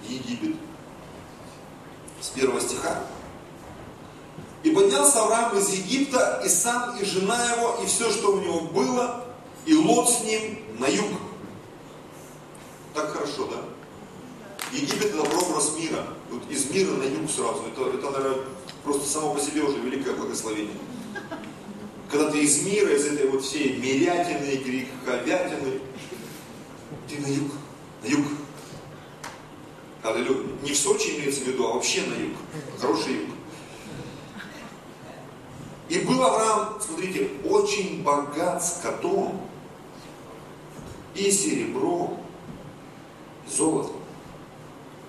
Египет, с первого стиха. И поднялся Авраам из Египта, и сам, и жена его, и все, что у него было, и Лот с ним на юг. Так хорошо, да? Египет это прообраз мира. Вот из мира на юг сразу. Это, это, наверное, просто само по себе уже великое благословение. Когда ты из мира, из этой вот всей мирятины, греховятины, ты на юг, на юг. Аллилуйя. Не в Сочи имеется в виду, а вообще на юг. Хороший юг. И был Авраам, смотрите, очень богат скотом и серебром, и золотом.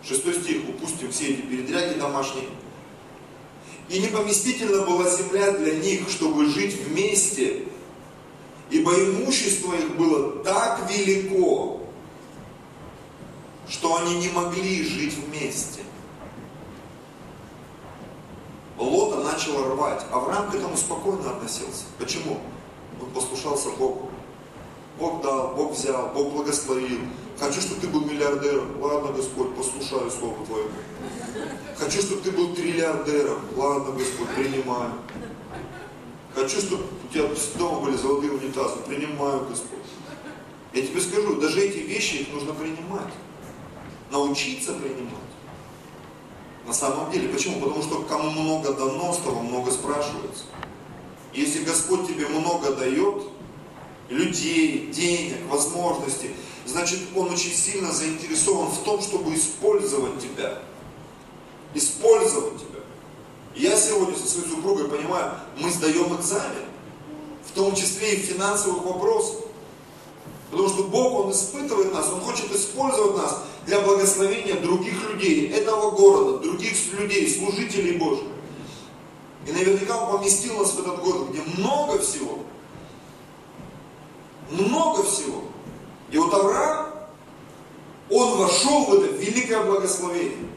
Шестой стих, упустим все эти передряги домашние. И непоместительна была земля для них, чтобы жить вместе, ибо имущество их было так велико, что они не могли жить вместе. Лота начала рвать. Авраам к этому спокойно относился. Почему? Он послушался Богу. Бог дал, Бог взял, Бог благословил. Хочу, чтобы ты был миллиардером. Ладно, Господь, послушаю Слово Твое. Хочу, чтобы ты был триллиардером. Ладно, Господь, принимаю. Хочу, чтобы у тебя дома были золотые унитазы. Принимаю, Господь. Я тебе скажу, даже эти вещи, их нужно принимать. Научиться принимать. На самом деле. Почему? Потому что кому много дано, с того много спрашивается. Если Господь тебе много дает, людей, денег, возможностей, значит Он очень сильно заинтересован в том, чтобы использовать тебя. Использовать тебя. Я сегодня со своей супругой понимаю, мы сдаем экзамен, в том числе и в финансовых вопросах. Потому что Бог, Он испытывает нас, Он хочет использовать нас для благословения других людей, этого города, других людей, служителей Божьих. И наверняка Он поместил нас в этот город, где много всего. Много всего. И вот Авраам, он вошел в это великое благословение.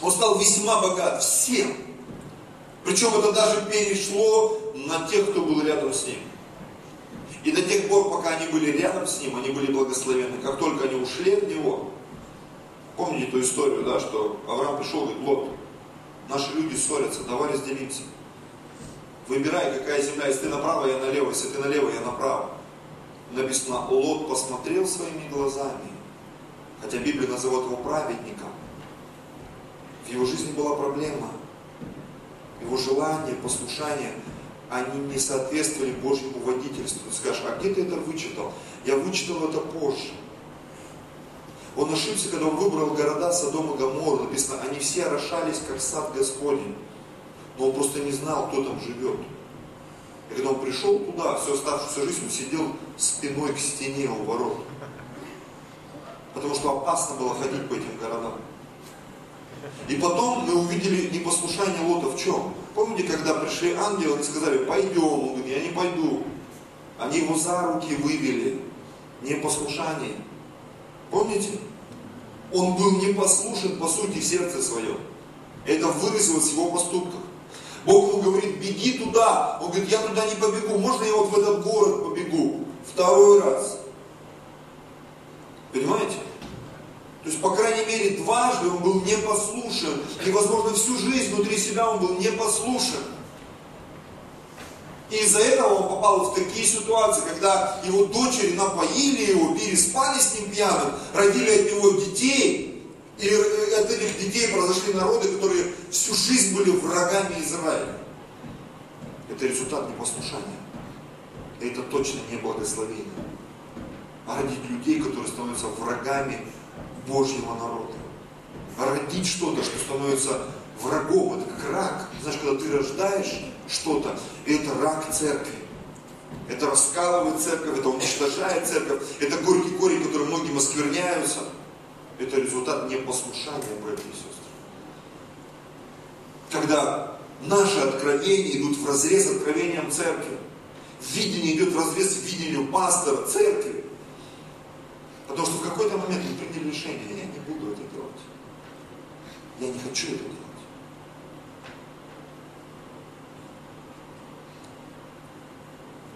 Он стал весьма богат всем. Причем это даже перешло на тех, кто был рядом с ним. И до тех пор, пока они были рядом с ним, они были благословенны. Как только они ушли от него, помните ту историю, да, что Авраам пришел и говорит, Лот, наши люди ссорятся, давай разделимся. Выбирай, какая земля, если ты направо, я налево, если ты налево, я направо. Написано, Лот посмотрел своими глазами, хотя Библия называет его праведником. В его жизни была проблема. Его желание, послушание – они не соответствовали Божьему водительству. Скажешь, а где ты это вычитал? Я вычитал это позже. Он ошибся, когда он выбрал города Содом и Гомор. Написано, они все орошались, как сад Господень. Но он просто не знал, кто там живет. И когда он пришел туда, всю оставшуюся жизнь он сидел спиной к стене у ворот. Потому что опасно было ходить по этим городам. И потом мы увидели непослушание Лота в чем? Помните, когда пришли ангелы и сказали, пойдем, он говорит, я не пойду. Они его за руки вывели. Непослушание. Помните? Он был непослушен по сути сердце своем. Это выразилось в его поступках. Бог ему говорит, беги туда. Он говорит, я туда не побегу. Можно я вот в этот город побегу? Второй раз. Понимаете? То есть, по крайней мере, дважды он был непослушен. И, возможно, всю жизнь внутри себя он был непослушен. И из-за этого он попал в такие ситуации, когда его дочери напоили его, переспали с ним пьяным, родили от него детей. И от этих детей произошли народы, которые всю жизнь были врагами Израиля. Это результат непослушания. Это точно не благословение. а родить людей, которые становятся врагами Божьего народа. Родить что-то, что становится врагом, это как рак. Знаешь, когда ты рождаешь что-то, это рак церкви. Это раскалывает церковь, это уничтожает церковь, это горький корень, который многим оскверняются. Это результат непослушания, братья и сестры. Когда наши откровения идут в разрез откровениям церкви, видение идет в разрез видению пастора церкви, потому что в какой-то момент мы приняли решение, я не буду это делать. Я не хочу это делать.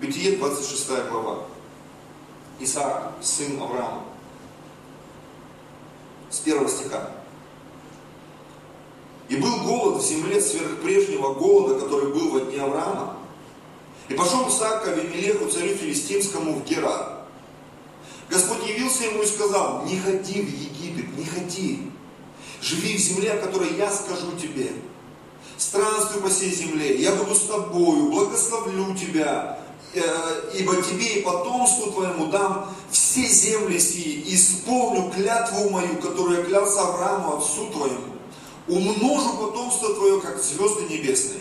Бытие 26 глава. Исаак, сын Авраама. С первого стиха. И был голод в земле сверх прежнего голода, который был во дни Авраама. И пошел Исаак к Авимелеху, царю филистимскому, в Гера. Господь явился ему и сказал, не ходи в Египет, не ходи. Живи в земле, о которой я скажу тебе. Странствуй по всей земле, я буду с тобою, благословлю тебя, Э, ибо тебе и потомству твоему дам все земли сии, исполню клятву мою, которую я клялся Аврааму, отцу твоему. Умножу потомство твое, как звезды небесные.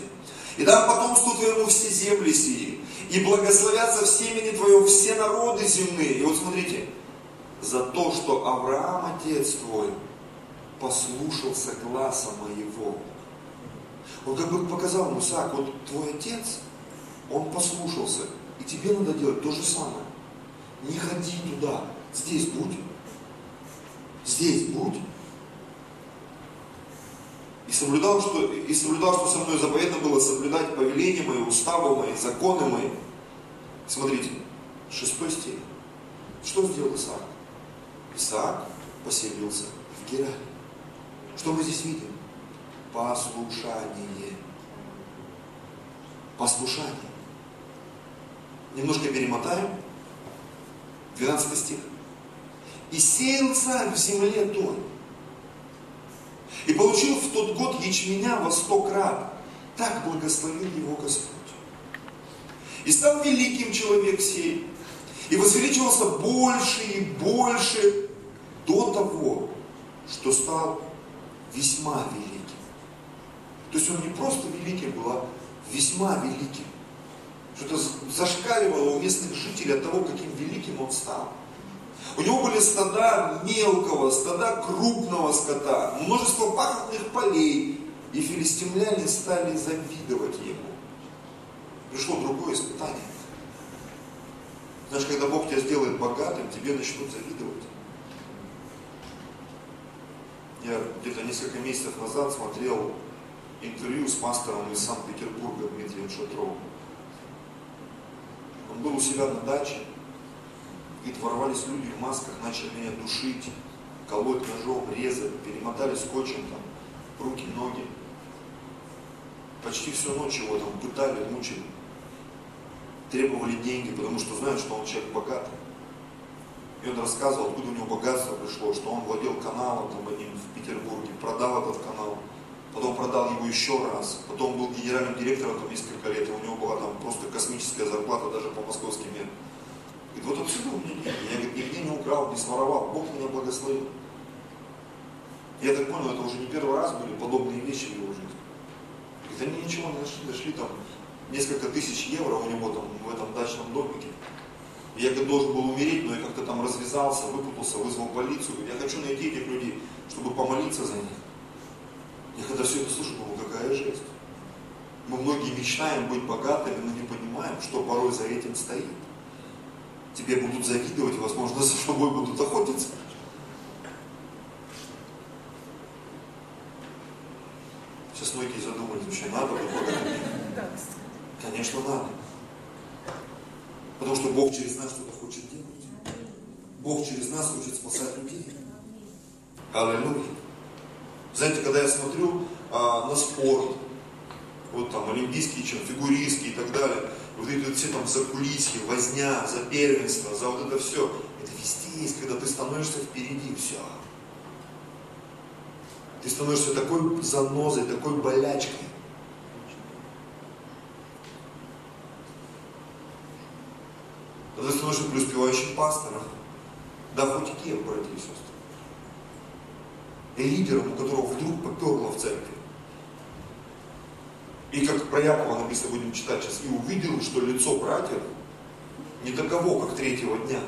И дам потомству твоему все земли сии, и благословятся в семени твоем все народы земные. И вот смотрите, за то, что Авраам, отец твой, послушался гласа моего. Он как бы показал ему, Исаак, вот твой отец, он послушался, и тебе надо делать то же самое. Не ходи туда. Здесь будь. Здесь будь. И соблюдал, что, и соблюдал, что со мной заповедно было соблюдать повеления мои, уставы мои, законы мои. Смотрите, шестой стих. Что сделал Исаак? Исаак поселился в Герале. Что мы здесь видим? Послушание. Послушание. Немножко перемотаем. 12 стих. И сеял царь в земле той. И получил в тот год ячменя во сто крат. Так благословил его Господь. И стал великим человек сей. И возвеличивался больше и больше до того, что стал весьма великим. То есть он не просто великим был, а весьма великим. Что-то зашкаливало у местных жителей от того, каким великим он стал. У него были стада мелкого, стада крупного скота, множество пахотных полей, и филистимляне стали завидовать ему. Пришло другое испытание. Знаешь, когда Бог тебя сделает богатым, тебе начнут завидовать. Я где-то несколько месяцев назад смотрел интервью с пастором из Санкт-Петербурга Дмитрием Шатровым. Он был у себя на даче, и ворвались люди в масках, начали меня душить, колоть ножом, резать, перемотали скотчем там, руки, ноги. Почти всю ночь его там пытали, мучили. Требовали деньги, потому что знают, что он человек богатый. И он рассказывал, откуда у него богатство пришло, что он владел каналом там одним в Петербурге, продал этот канал, потом продал его еще раз, потом был генеральным директором там несколько лет, и у него была там просто космическая зарплата даже по московским меркам. Говорит, вот меня деньги. Я говорит, нигде не украл, не своровал, Бог меня благословил. Я так понял, это уже не первый раз были подобные вещи в его жизни. Они ничего не нашли, дошли там несколько тысяч евро у него там в этом дачном домике. Я говорит, должен был умереть, но я как-то там развязался, выпутался, вызвал полицию. Я хочу найти этих людей, чтобы помолиться за них. Я когда все это слышу, думаю, какая жесть. Мы многие мечтаем быть богатыми, но не понимаем, что порой за этим стоит. Тебе будут завидовать, возможно, за тобой будут охотиться. Сейчас многие задумались, вообще надо? Конечно, надо. Потому что Бог через нас что-то хочет делать. Бог через нас хочет спасать людей. Аллилуйя. Знаете, когда я смотрю а, на спорт, вот там олимпийские, чем фигуристки и так далее, вот эти все там за кулисье, возня, за первенство, за вот это все, это везде есть, когда ты становишься впереди, все. Ты становишься такой занозой, такой болячкой. Ты становишься преуспевающим пастором, Да хоть кем, братья и сестры. И лидером, у которого вдруг поперло в церкви. И как про Якова написано, будем читать сейчас, и увидел, что лицо братьев не таково, как третьего дня.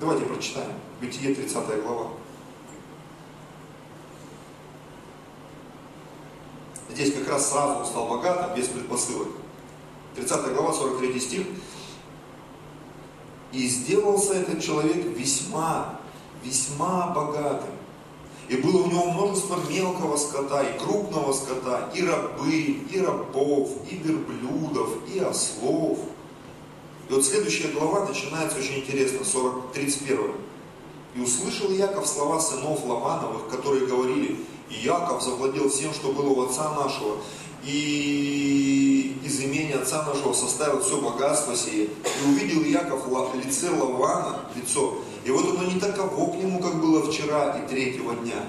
Давайте прочитаем. Бытие 30 глава. Здесь как раз сразу стал богатым, без предпосылок. 30 глава, 43 стих. И сделался этот человек весьма, весьма богатым. И было у него множество мелкого скота, и крупного скота, и рабы, и рабов, и верблюдов, и ослов. И вот следующая глава начинается очень интересно, 40, 31. И услышал Яков слова сынов Лавановых, которые говорили, и Яков завладел всем, что было у отца нашего, и из имени отца нашего составил все богатство сие. И увидел Яков лице Лавана, лицо, и вот оно не таково к нему, как было вчера и третьего дня.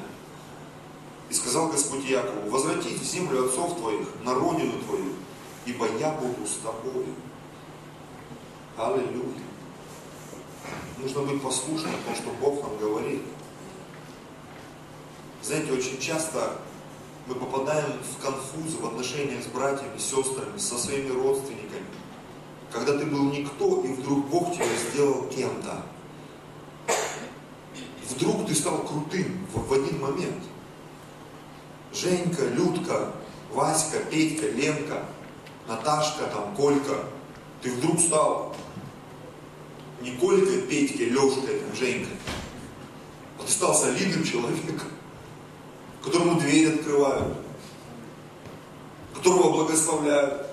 И сказал Господь Якову, возвратись в землю отцов твоих, на родину твою, ибо я буду с тобой. Аллилуйя. Нужно быть послушным тому, что Бог нам говорит. Знаете, очень часто мы попадаем в конфузы в отношениях с братьями, сестрами, со своими родственниками. Когда ты был никто, и вдруг Бог тебя сделал кем-то. Вдруг ты стал крутым в, в один момент. Женька, Людка, Васька, Петька, Ленка, Наташка, там, Колька. Ты вдруг стал не Колькой, Петькой, Лешкой, там, Женькой. А ты стал солидным человеком которому дверь открывают, которого благословляют,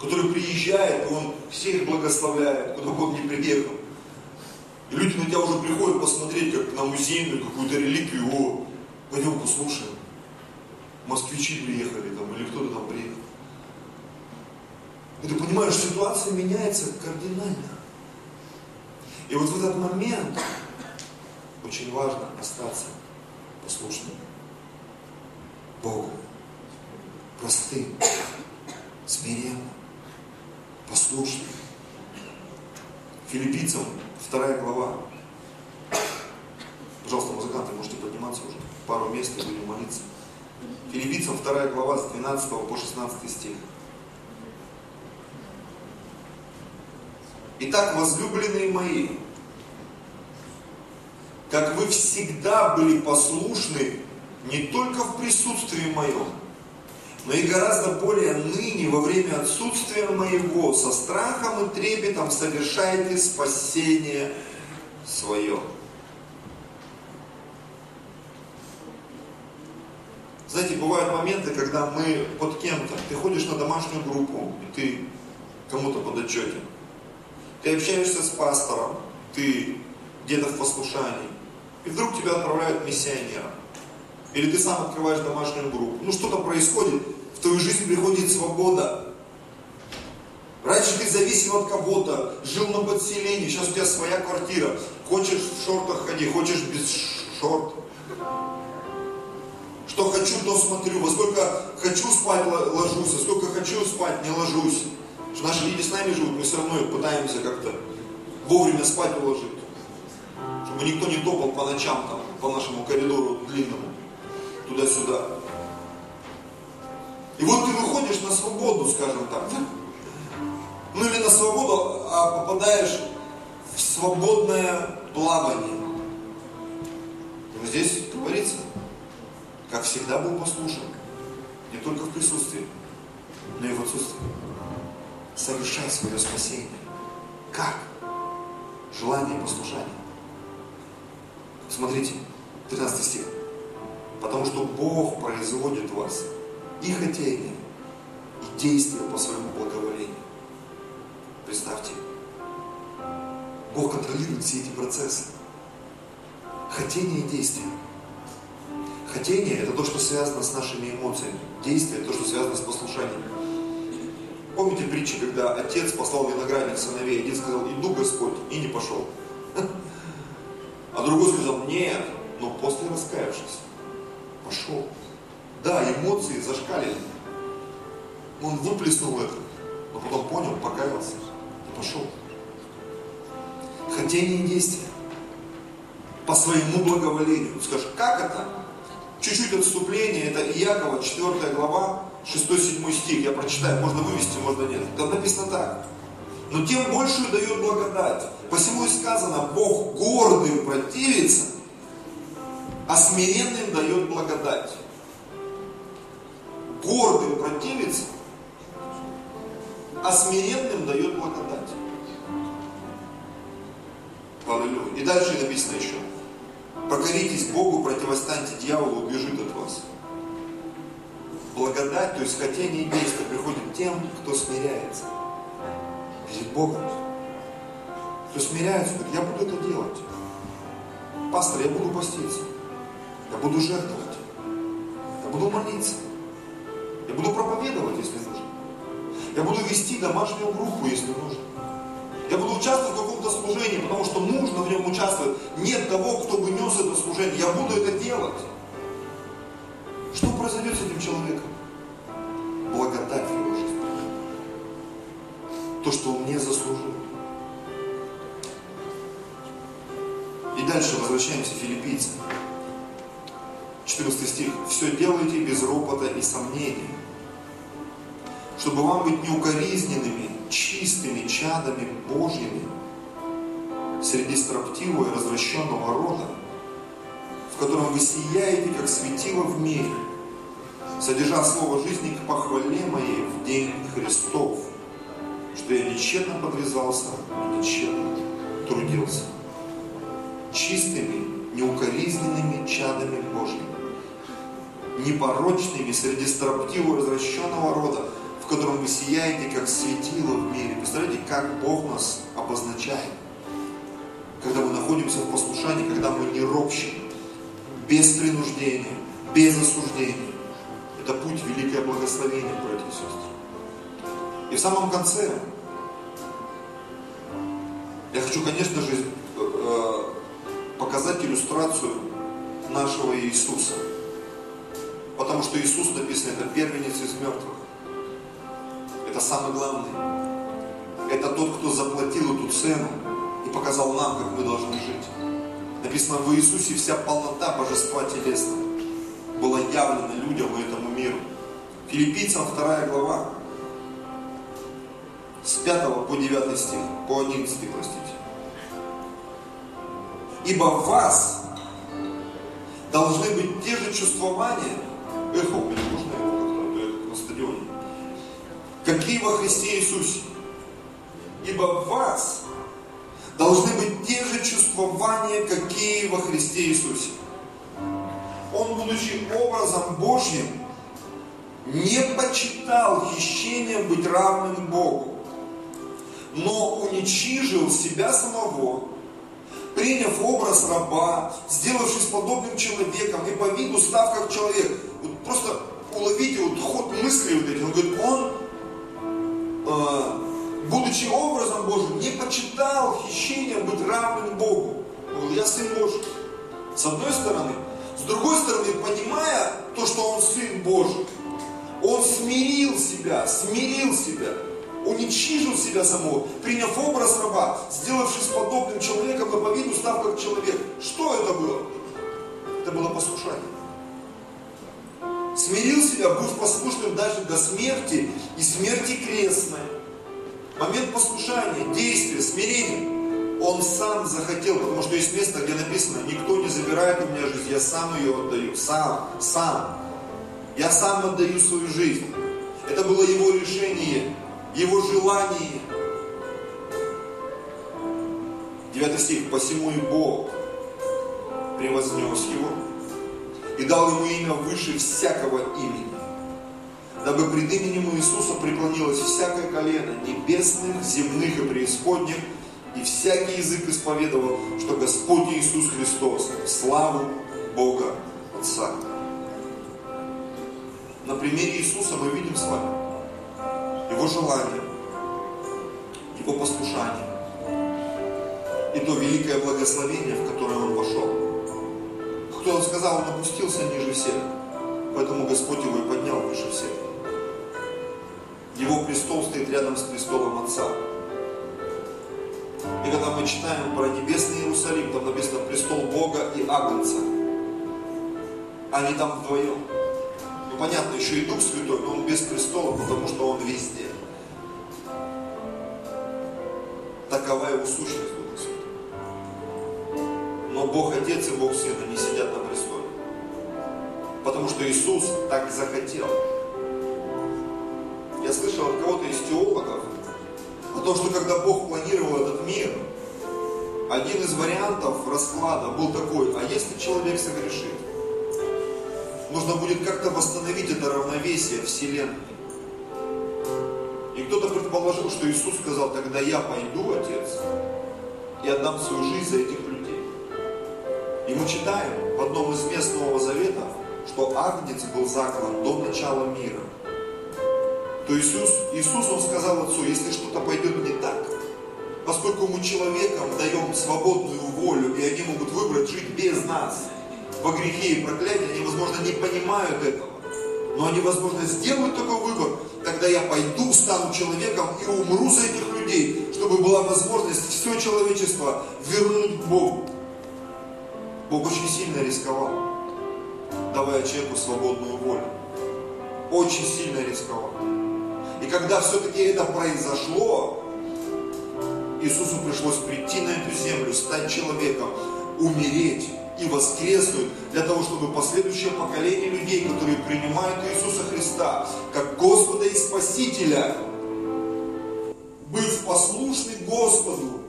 который приезжает, он всех благословляет, куда бы он ни приехал. И люди на тебя уже приходят посмотреть, как на музейную какую-то реликвию, о, пойдем послушаем. Москвичи приехали там, или кто-то там приехал. И ты понимаешь, ситуация меняется кардинально. И вот в этот момент очень важно остаться послушным. Богу. Простым, смиренным, послушным. Филиппийцам, вторая глава. Пожалуйста, музыканты, можете подниматься уже. Пару мест и будем молиться. Филиппийцам, вторая глава, с 12 по 16 стих. Итак, возлюбленные мои, как вы всегда были послушны не только в присутствии моем, но и гораздо более ныне, во время отсутствия моего, со страхом и трепетом совершайте спасение свое. Знаете, бывают моменты, когда мы под кем-то, ты ходишь на домашнюю группу, и ты кому-то под отчете. Ты общаешься с пастором, ты где-то в послушании, и вдруг тебя отправляют миссионером. Или ты сам открываешь домашнюю группу. Ну что-то происходит, в твою жизнь приходит свобода. Раньше ты зависел от кого-то, жил на подселении, сейчас у тебя своя квартира. Хочешь в шортах ходи, хочешь без шорт. Что хочу, то смотрю. Во сколько хочу спать, ложусь, а сколько хочу спать, не ложусь. Что наши люди с нами живут, мы все равно пытаемся как-то вовремя спать уложить. Чтобы никто не топал по ночам там, по нашему коридору длинному туда-сюда. И вот ты выходишь на свободу, скажем так. Ну или на свободу, а попадаешь в свободное плавание. Здесь говорится, как всегда был послушен, не только в присутствии, но и в отсутствии. Совершай свое спасение. Как? Желание и послушание. Смотрите, 13 стих. Потому что Бог производит вас и хотение, и действие по своему благоволению. Представьте, Бог контролирует все эти процессы. Хотение и действие. Хотение – это то, что связано с нашими эмоциями. Действие – то, что связано с послушанием. Помните притчу, когда отец послал виноградник сыновей, один сказал, иду Господь, и не пошел. А другой сказал, нет, но после раскаявшись пошел. Да, эмоции зашкалили. Он выплеснул это. но потом понял, покаялся и пошел. Хотение и действие. По своему благоволению. Скажешь, как это? Чуть-чуть отступление, это Иакова, 4 глава, 6-7 стих. Я прочитаю, можно вывести, можно нет. Там написано так. Но тем большую дает благодать. Посему и сказано, Бог гордым противится, а смиренным дает благодать. Гордым противится, а смиренным дает благодать. Аллилуйя. И дальше написано еще. Покоритесь Богу, противостаньте дьяволу, убежит от вас. Благодать, то есть хотение и действие приходит тем, кто смиряется перед Богом. Кто смиряется, говорит, я буду это делать. Пастор, я буду поститься. Я буду жертвовать. Я буду молиться. Я буду проповедовать, если нужно. Я буду вести домашнюю группу, если нужно. Я буду участвовать в каком-то служении, потому что нужно в нем участвовать. Нет того, кто бы нес это служение. Я буду это делать. Что произойдет с этим человеком? Благодать в его жизни. То, что он не заслужил. И дальше возвращаемся к филиппийцам. 14 стих. Все делайте без ропота и сомнения, чтобы вам быть неукоризненными, чистыми чадами Божьими среди строптивого и развращенного рода, в котором вы сияете, как светило в мире, содержа слово жизни к похвале моей в день Христов, что я нечетно подвязался и нечетно трудился. Чистыми, неукоризненными чадами Божьими, непорочными среди строптивого и развращенного рода, в котором вы сияете, как светило в мире. Представляете, как Бог нас обозначает. Когда мы находимся в послушании, когда мы не ропщим, без принуждения, без осуждения. Это путь великое благословение, братья и сестры. И в самом конце я хочу, конечно же, э, показать иллюстрацию нашего Иисуса. Потому что Иисус написано, это первенец из мертвых. Это самый главный. Это тот, кто заплатил эту цену и показал нам, как мы должны жить. Написано, в Иисусе вся полнота божества телесного была явлена людям и этому миру. Филиппийцам 2 глава, с 5 по 9 стих, по 11, простите. Ибо в вас должны быть те же чувствования, эхо, можно какие во Христе Иисусе. Ибо в вас должны быть те же чувствования, какие во Христе Иисусе. Он, будучи образом Божьим, не почитал хищением быть равным Богу, но уничижил себя самого, приняв образ раба, сделавшись подобным человеком и по виду став как человек. Вот просто уловите вот ход мысли вот эти. Он говорит, он, будучи образом Божьим, не почитал хищением быть равным Богу. Он говорит, я сын Божий. С одной стороны. С другой стороны, понимая то, что он сын Божий, он смирил себя, смирил себя уничижил себя самого, приняв образ раба, сделавшись подобным человеком, по виду став как человек. Что это было? Это было послушание. Смирил себя, быв послушным даже до смерти и смерти крестной. Момент послушания, действия, смирения. Он сам захотел, потому что есть место, где написано, никто не забирает у меня жизнь, я сам ее отдаю, сам, сам. Я сам отдаю свою жизнь. Это было его решение его желании. Девятый стих. «Посему и Бог превознес его и дал ему имя выше всякого имени, дабы пред именем Иисуса преклонилось всякое колено небесных, земных и преисподних, и всякий язык исповедовал, что Господь Иисус Христос, славу Бога Отца. На примере Иисуса мы видим с вами, его желание, его послушание и то великое благословение, в которое он вошел. Кто сказал, он опустился ниже всех, поэтому Господь его и поднял выше всех. Его престол стоит рядом с престолом Отца. И когда мы читаем про небесный Иерусалим, там написано престол Бога и Агнца. Они там вдвоем. Ну понятно, еще и Дух Святой, но он без престола, потому что он везде. Такова его сущность Святого. Бог Отец и Бог Сын, они сидят на престоле. Потому что Иисус так захотел. Я слышал от кого-то из теологов о том, что когда Бог планировал этот мир, один из вариантов расклада был такой, а если человек согрешит, нужно будет как-то восстановить это равновесие Вселенной. И кто-то предположил, что Иисус сказал, тогда я пойду, Отец, и отдам свою жизнь за этих мы читаем в одном из мест Нового Завета, что Агнец был заклан до начала мира. То Иисус, Иисус, Он сказал Отцу, если что-то пойдет не так, поскольку мы человекам даем свободную волю, и они могут выбрать жить без нас, во грехе и проклятии, они, возможно, не понимают этого. Но они, возможно, сделают такой выбор, тогда я пойду, стану человеком и умру за этих людей, чтобы была возможность все человечество вернуть к Богу. Бог очень сильно рисковал, давая человеку свободную волю. Очень сильно рисковал. И когда все-таки это произошло, Иисусу пришлось прийти на эту землю, стать человеком, умереть и воскреснуть для того, чтобы последующее поколение людей, которые принимают Иисуса Христа как Господа и Спасителя, быть послушны Господу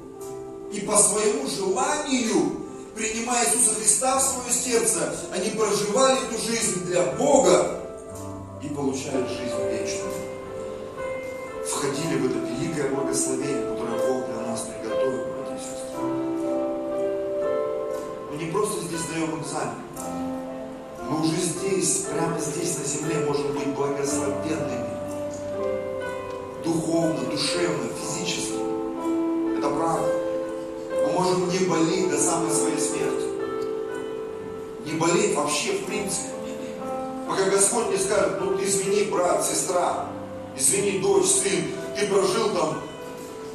и по своему желанию, принимая Иисуса Христа в свое сердце, они проживали эту жизнь для Бога и получали жизнь вечную. Входили в это великое благословение, которое Бог для нас приготовил, братья. Мы не просто здесь даем экзамен. Мы уже здесь, прямо здесь на земле можем быть благословенными. Духовно, душевно, физически. Это правда. Мы можем не болеть до самой своей смерти. Не болеть вообще в принципе. Пока Господь не скажет, ну ты извини, брат, сестра, извини, дочь, сын, ты прожил там,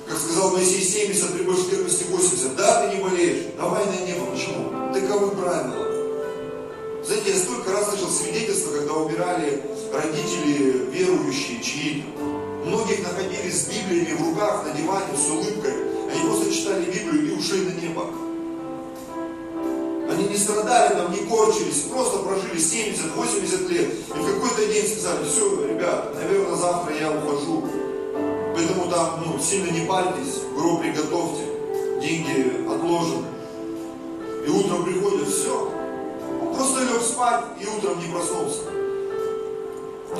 как сказал Моисей, 70, при большей терпимости 80. Да, ты не болеешь, давай на небо. Почему? Таковы правила. Знаете, я столько раз слышал свидетельства, когда убирали родители верующие чьи-то. Многих находили с Библиями в руках, на диване, с улыбкой. Просто читали Библию и ушли на небо. Они не страдали там, не корчились, просто прожили 70-80 лет. И в какой-то день сказали, все, ребят, наверное, завтра я ухожу. Поэтому там ну, сильно не парьтесь, гроб приготовьте, деньги отложены. И утром приходят, все. Он просто лег спать и утром не проснулся.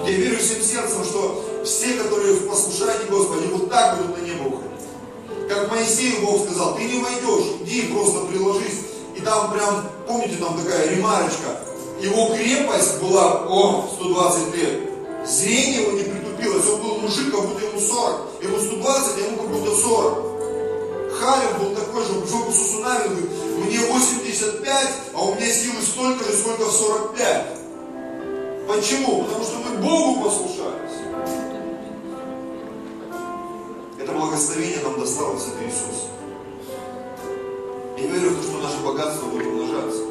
Я верю всем сердцем, что все, которые в послушании они вот так будут на небо уходить. Как Моисею Бог сказал, ты не войдешь, иди просто приложись. И там прям, помните, там такая ремарочка. Его крепость была, о, 120 лет. Зрение его не притупилось. Он был мужик, как будто ему 40. Ему 120, а ему как будто 40. Халев был такой же, Иисусу Навин, говорит, мне 85, а у меня силы столько же, сколько в 45. Почему? Потому что мы Богу послушались. Это благословение нам досталось от Иисуса. Я верю в то, что наше богатство будет умножаться.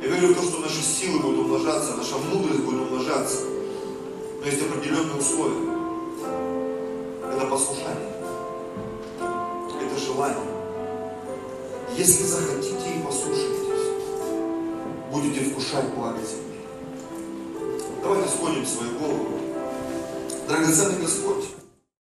Я верю в то, что наши силы будут умножаться, наша мудрость будет умножаться. Но есть определенные условия. Это послушание. Это желание. Если захотите и послушаетесь, будете вкушать благо земли. Давайте склоним свою голову. Драгоценный Господь,